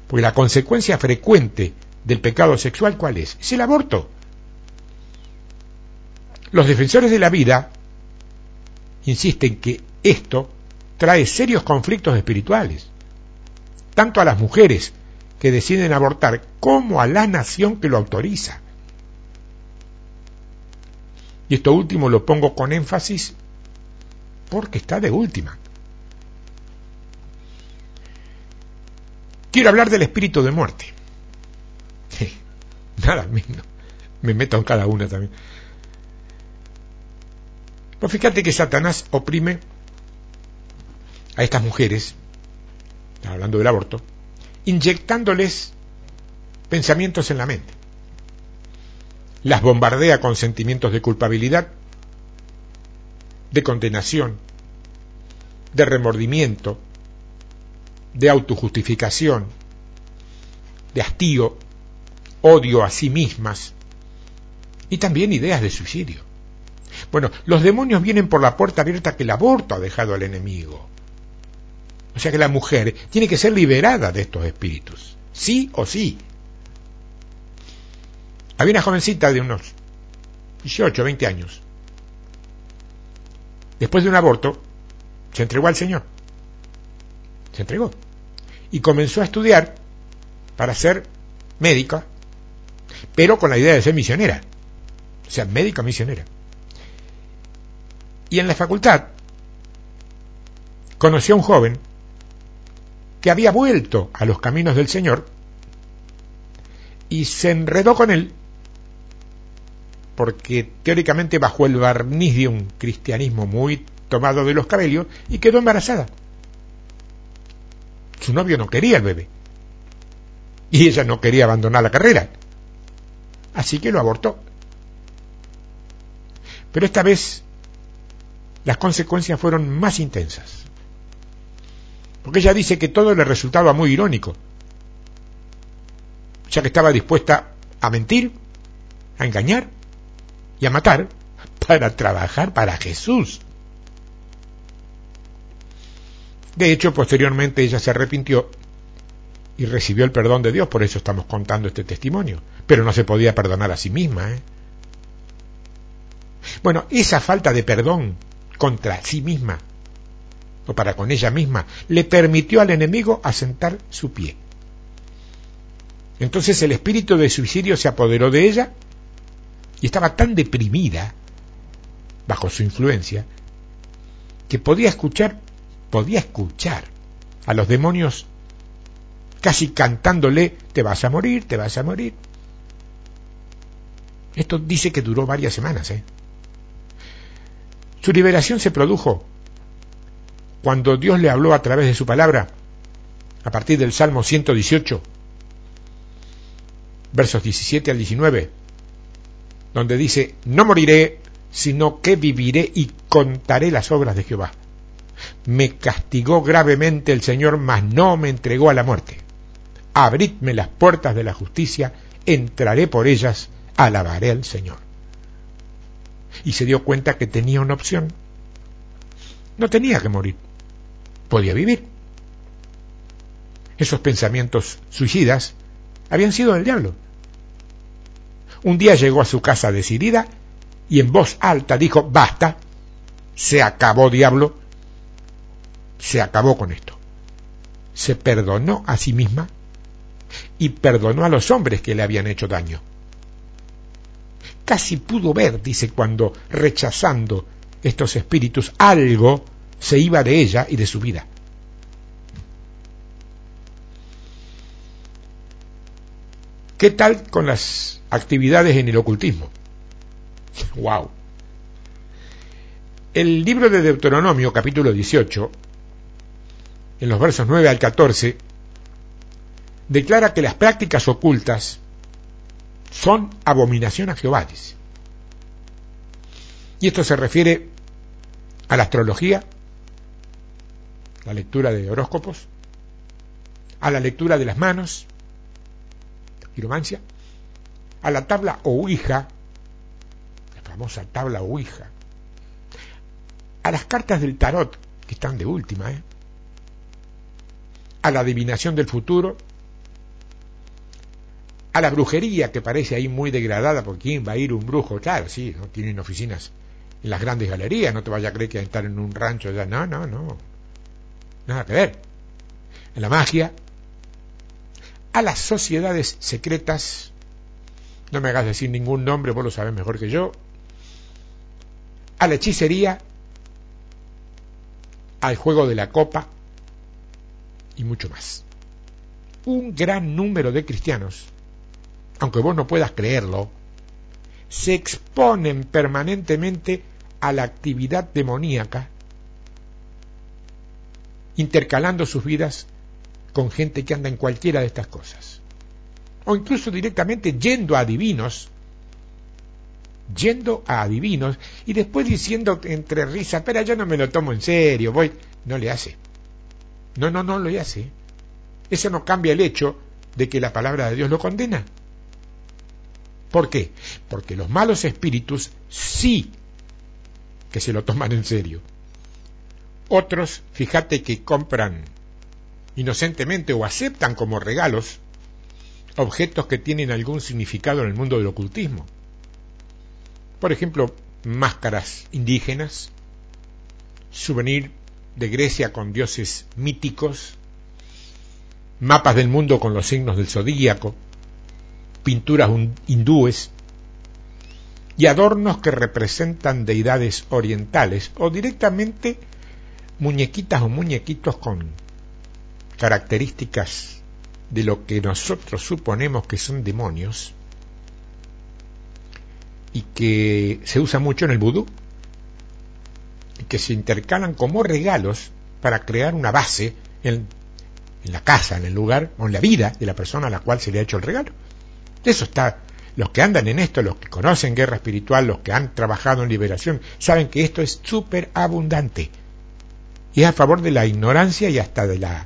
Porque la consecuencia frecuente del pecado sexual, ¿cuál es? Es el aborto. Los defensores de la vida insiste en que esto trae serios conflictos espirituales, tanto a las mujeres que deciden abortar como a la nación que lo autoriza. Y esto último lo pongo con énfasis porque está de última. Quiero hablar del espíritu de muerte. nada menos. Me meto en cada una también. Fíjate que Satanás oprime a estas mujeres, hablando del aborto, inyectándoles pensamientos en la mente. Las bombardea con sentimientos de culpabilidad, de condenación, de remordimiento, de autojustificación, de hastío, odio a sí mismas y también ideas de suicidio. Bueno, los demonios vienen por la puerta abierta que el aborto ha dejado al enemigo. O sea que la mujer tiene que ser liberada de estos espíritus, sí o sí. Había una jovencita de unos 18, 20 años. Después de un aborto, se entregó al Señor. Se entregó. Y comenzó a estudiar para ser médica, pero con la idea de ser misionera. O sea, médica misionera. Y en la facultad conoció a un joven que había vuelto a los caminos del Señor y se enredó con él porque teóricamente bajó el barniz de un cristianismo muy tomado de los cabellos y quedó embarazada. Su novio no quería el bebé y ella no quería abandonar la carrera. Así que lo abortó. Pero esta vez las consecuencias fueron más intensas. Porque ella dice que todo le resultaba muy irónico, ya que estaba dispuesta a mentir, a engañar y a matar para trabajar para Jesús. De hecho, posteriormente ella se arrepintió y recibió el perdón de Dios, por eso estamos contando este testimonio. Pero no se podía perdonar a sí misma. ¿eh? Bueno, esa falta de perdón contra sí misma o para con ella misma, le permitió al enemigo asentar su pie. Entonces el espíritu de suicidio se apoderó de ella y estaba tan deprimida bajo su influencia que podía escuchar, podía escuchar a los demonios casi cantándole, te vas a morir, te vas a morir. Esto dice que duró varias semanas. ¿eh? Su liberación se produjo cuando Dios le habló a través de su palabra, a partir del Salmo 118, versos 17 al 19, donde dice, no moriré, sino que viviré y contaré las obras de Jehová. Me castigó gravemente el Señor, mas no me entregó a la muerte. Abridme las puertas de la justicia, entraré por ellas, alabaré al Señor. Y se dio cuenta que tenía una opción. No tenía que morir podía vivir. Esos pensamientos suicidas habían sido del diablo. Un día llegó a su casa decidida y en voz alta dijo, basta, se acabó diablo, se acabó con esto. Se perdonó a sí misma y perdonó a los hombres que le habían hecho daño. Casi pudo ver, dice, cuando rechazando estos espíritus algo se iba de ella y de su vida. ¿Qué tal con las actividades en el ocultismo? ¡Wow! El libro de Deuteronomio, capítulo 18, en los versos 9 al 14, declara que las prácticas ocultas son abominación a Jehová. Y esto se refiere a la astrología, la lectura de horóscopos, a la lectura de las manos, quiromancia, a la tabla Ouija, la famosa tabla Ouija, a las cartas del tarot, que están de última, ¿eh? a la adivinación del futuro, a la brujería, que parece ahí muy degradada, porque ¿quién va a ir un brujo? Claro, sí, ¿no? tienen oficinas en las grandes galerías, no te vaya a creer que estar en un rancho allá, no, no, no, nada que ver. En la magia, a las sociedades secretas, no me hagas decir ningún nombre, vos lo sabés mejor que yo, a la hechicería, al juego de la copa y mucho más. Un gran número de cristianos, aunque vos no puedas creerlo, se exponen permanentemente a la actividad demoníaca, intercalando sus vidas con gente que anda en cualquiera de estas cosas. O incluso directamente yendo a divinos, yendo a adivinos y después diciendo entre risa, pero yo no me lo tomo en serio, voy, no le hace. No, no, no lo hace. Eso no cambia el hecho de que la palabra de Dios lo condena. ¿Por qué? Porque los malos espíritus sí que se lo toman en serio. Otros, fíjate que compran inocentemente o aceptan como regalos objetos que tienen algún significado en el mundo del ocultismo. Por ejemplo, máscaras indígenas, souvenir de Grecia con dioses míticos, mapas del mundo con los signos del zodíaco, pinturas hindúes y adornos que representan deidades orientales o directamente muñequitas o muñequitos con características de lo que nosotros suponemos que son demonios y que se usa mucho en el vudú y que se intercalan como regalos para crear una base en, en, la casa, en el lugar o en la vida de la persona a la cual se le ha hecho el regalo. Eso está, los que andan en esto, los que conocen guerra espiritual, los que han trabajado en liberación, saben que esto es súper abundante y es a favor de la ignorancia y hasta de la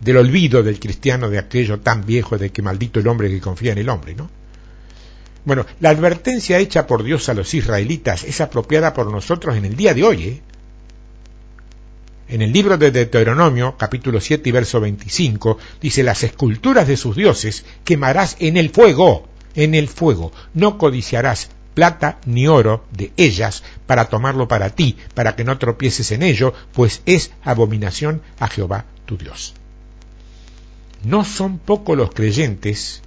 del olvido del cristiano de aquello tan viejo de que maldito el hombre que confía en el hombre, ¿no? Bueno, la advertencia hecha por Dios a los israelitas es apropiada por nosotros en el día de hoy. ¿eh? En el libro de Deuteronomio, capítulo 7 y verso 25, dice, las esculturas de sus dioses quemarás en el fuego, en el fuego. No codiciarás plata ni oro de ellas para tomarlo para ti, para que no tropieces en ello, pues es abominación a Jehová tu Dios. No son pocos los creyentes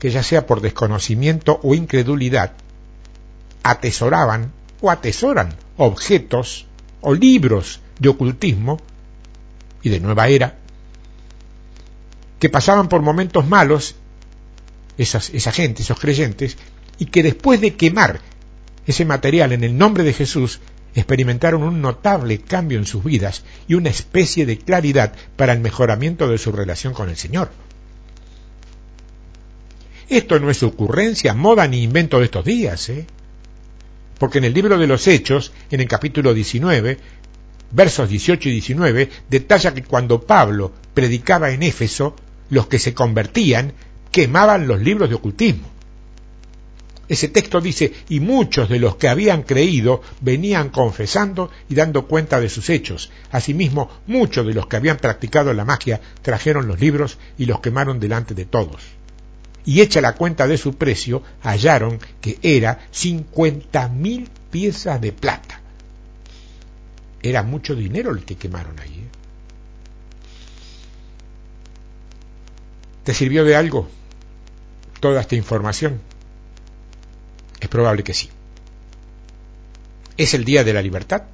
que ya sea por desconocimiento o incredulidad, atesoraban o atesoran objetos o libros de ocultismo y de nueva era, que pasaban por momentos malos, esas, esa gente, esos creyentes, y que después de quemar ese material en el nombre de Jesús, experimentaron un notable cambio en sus vidas y una especie de claridad para el mejoramiento de su relación con el Señor. Esto no es ocurrencia, moda ni invento de estos días, ¿eh? Porque en el libro de los Hechos, en el capítulo 19, versos 18 y 19, detalla que cuando Pablo predicaba en Éfeso, los que se convertían quemaban los libros de ocultismo. Ese texto dice, y muchos de los que habían creído venían confesando y dando cuenta de sus hechos. Asimismo, muchos de los que habían practicado la magia trajeron los libros y los quemaron delante de todos y hecha la cuenta de su precio, hallaron que era cincuenta mil piezas de plata. Era mucho dinero el que quemaron allí. ¿eh? ¿Te sirvió de algo toda esta información? Es probable que sí. ¿Es el día de la libertad?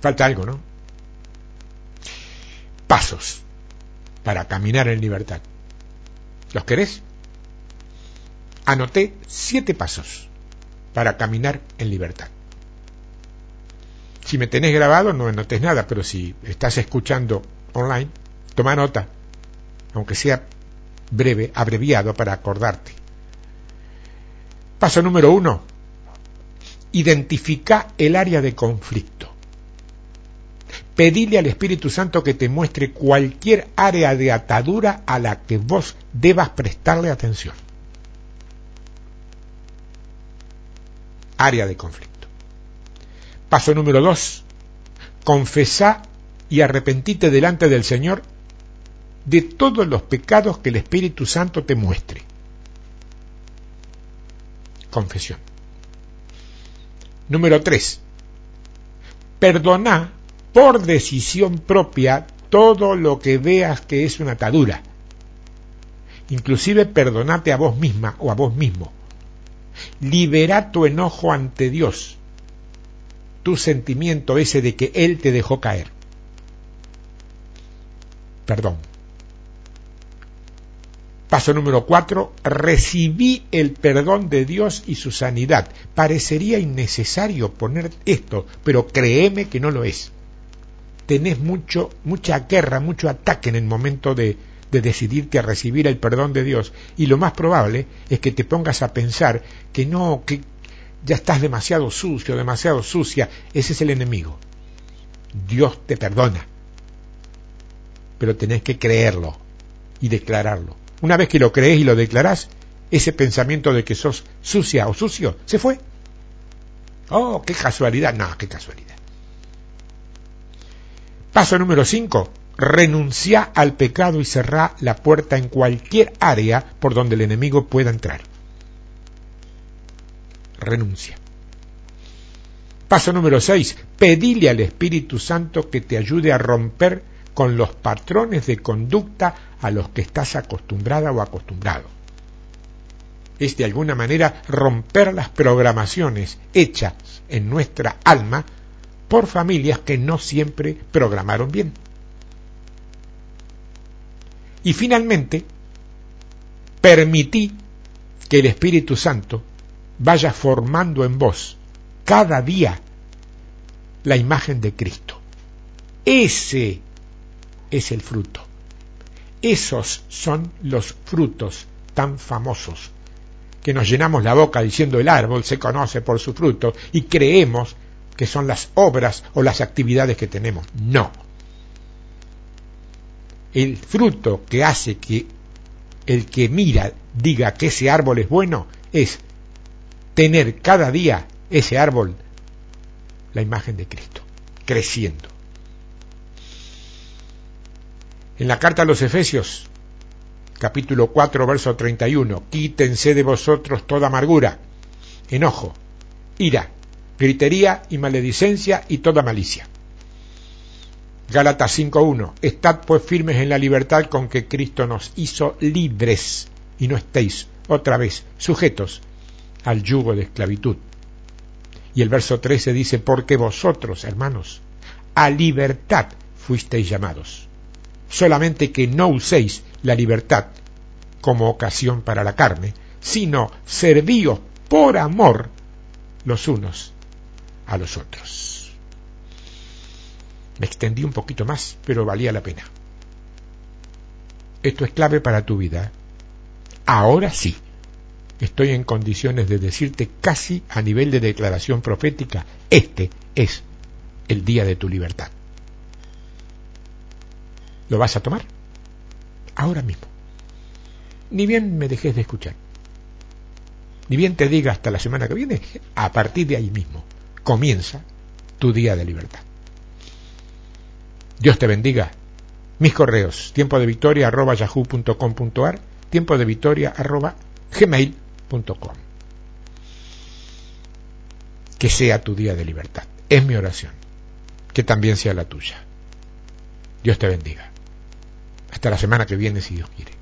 Falta algo, ¿no? Pasos para caminar en libertad. ¿Los querés? Anoté siete pasos para caminar en libertad. Si me tenés grabado, no anotes nada, pero si estás escuchando online, toma nota, aunque sea breve, abreviado para acordarte. Paso número uno, identifica el área de conflicto. Pedile al Espíritu Santo que te muestre cualquier área de atadura a la que vos debas prestarle atención. Área de conflicto. Paso número dos. Confesá y arrepentite delante del Señor de todos los pecados que el Espíritu Santo te muestre. Confesión. Número 3. Perdona por decisión propia todo lo que veas que es una atadura. Inclusive perdonate a vos misma o a vos mismo. Libera tu enojo ante Dios, tu sentimiento ese de que Él te dejó caer. Perdón. Paso número cuatro, recibí el perdón de Dios y su sanidad. Parecería innecesario poner esto, pero créeme que no lo es. Tenés mucho, mucha guerra, mucho ataque en el momento de, de decidirte a recibir el perdón de Dios. Y lo más probable es que te pongas a pensar que no, que ya estás demasiado sucio, demasiado sucia. Ese es el enemigo. Dios te perdona. Pero tenés que creerlo y declararlo. Una vez que lo crees y lo declarás, ese pensamiento de que sos sucia o sucio se fue. Oh, qué casualidad. No, qué casualidad. Paso número 5. Renuncia al pecado y cerrá la puerta en cualquier área por donde el enemigo pueda entrar. Renuncia. Paso número 6. Pedile al Espíritu Santo que te ayude a romper con los patrones de conducta a los que estás acostumbrada o acostumbrado. Es de alguna manera romper las programaciones hechas en nuestra alma por familias que no siempre programaron bien. Y finalmente, permití que el Espíritu Santo vaya formando en vos cada día la imagen de Cristo. Ese es el fruto. Esos son los frutos tan famosos que nos llenamos la boca diciendo el árbol se conoce por su fruto y creemos que son las obras o las actividades que tenemos. No. El fruto que hace que el que mira diga que ese árbol es bueno es tener cada día ese árbol la imagen de Cristo, creciendo. En la carta a los Efesios, capítulo 4, verso 31, quítense de vosotros toda amargura, enojo, ira, gritería y maledicencia y toda malicia. Gálatas 5.1. Estad pues firmes en la libertad con que Cristo nos hizo libres y no estéis otra vez sujetos al yugo de esclavitud. Y el verso 13 dice, porque vosotros, hermanos, a libertad fuisteis llamados solamente que no uséis la libertad como ocasión para la carne, sino servíos por amor los unos a los otros. Me extendí un poquito más, pero valía la pena. Esto es clave para tu vida. Ahora sí, estoy en condiciones de decirte casi a nivel de declaración profética, este es el día de tu libertad. ¿Lo vas a tomar? Ahora mismo. Ni bien me dejes de escuchar. Ni bien te diga hasta la semana que viene, a partir de ahí mismo comienza tu día de libertad. Dios te bendiga. Mis correos, tiempo de victoria arroba yahoo.com.ar, tiempo de victoria arroba Que sea tu día de libertad. Es mi oración. Que también sea la tuya. Dios te bendiga. Hasta la semana que viene, si Dios quiere.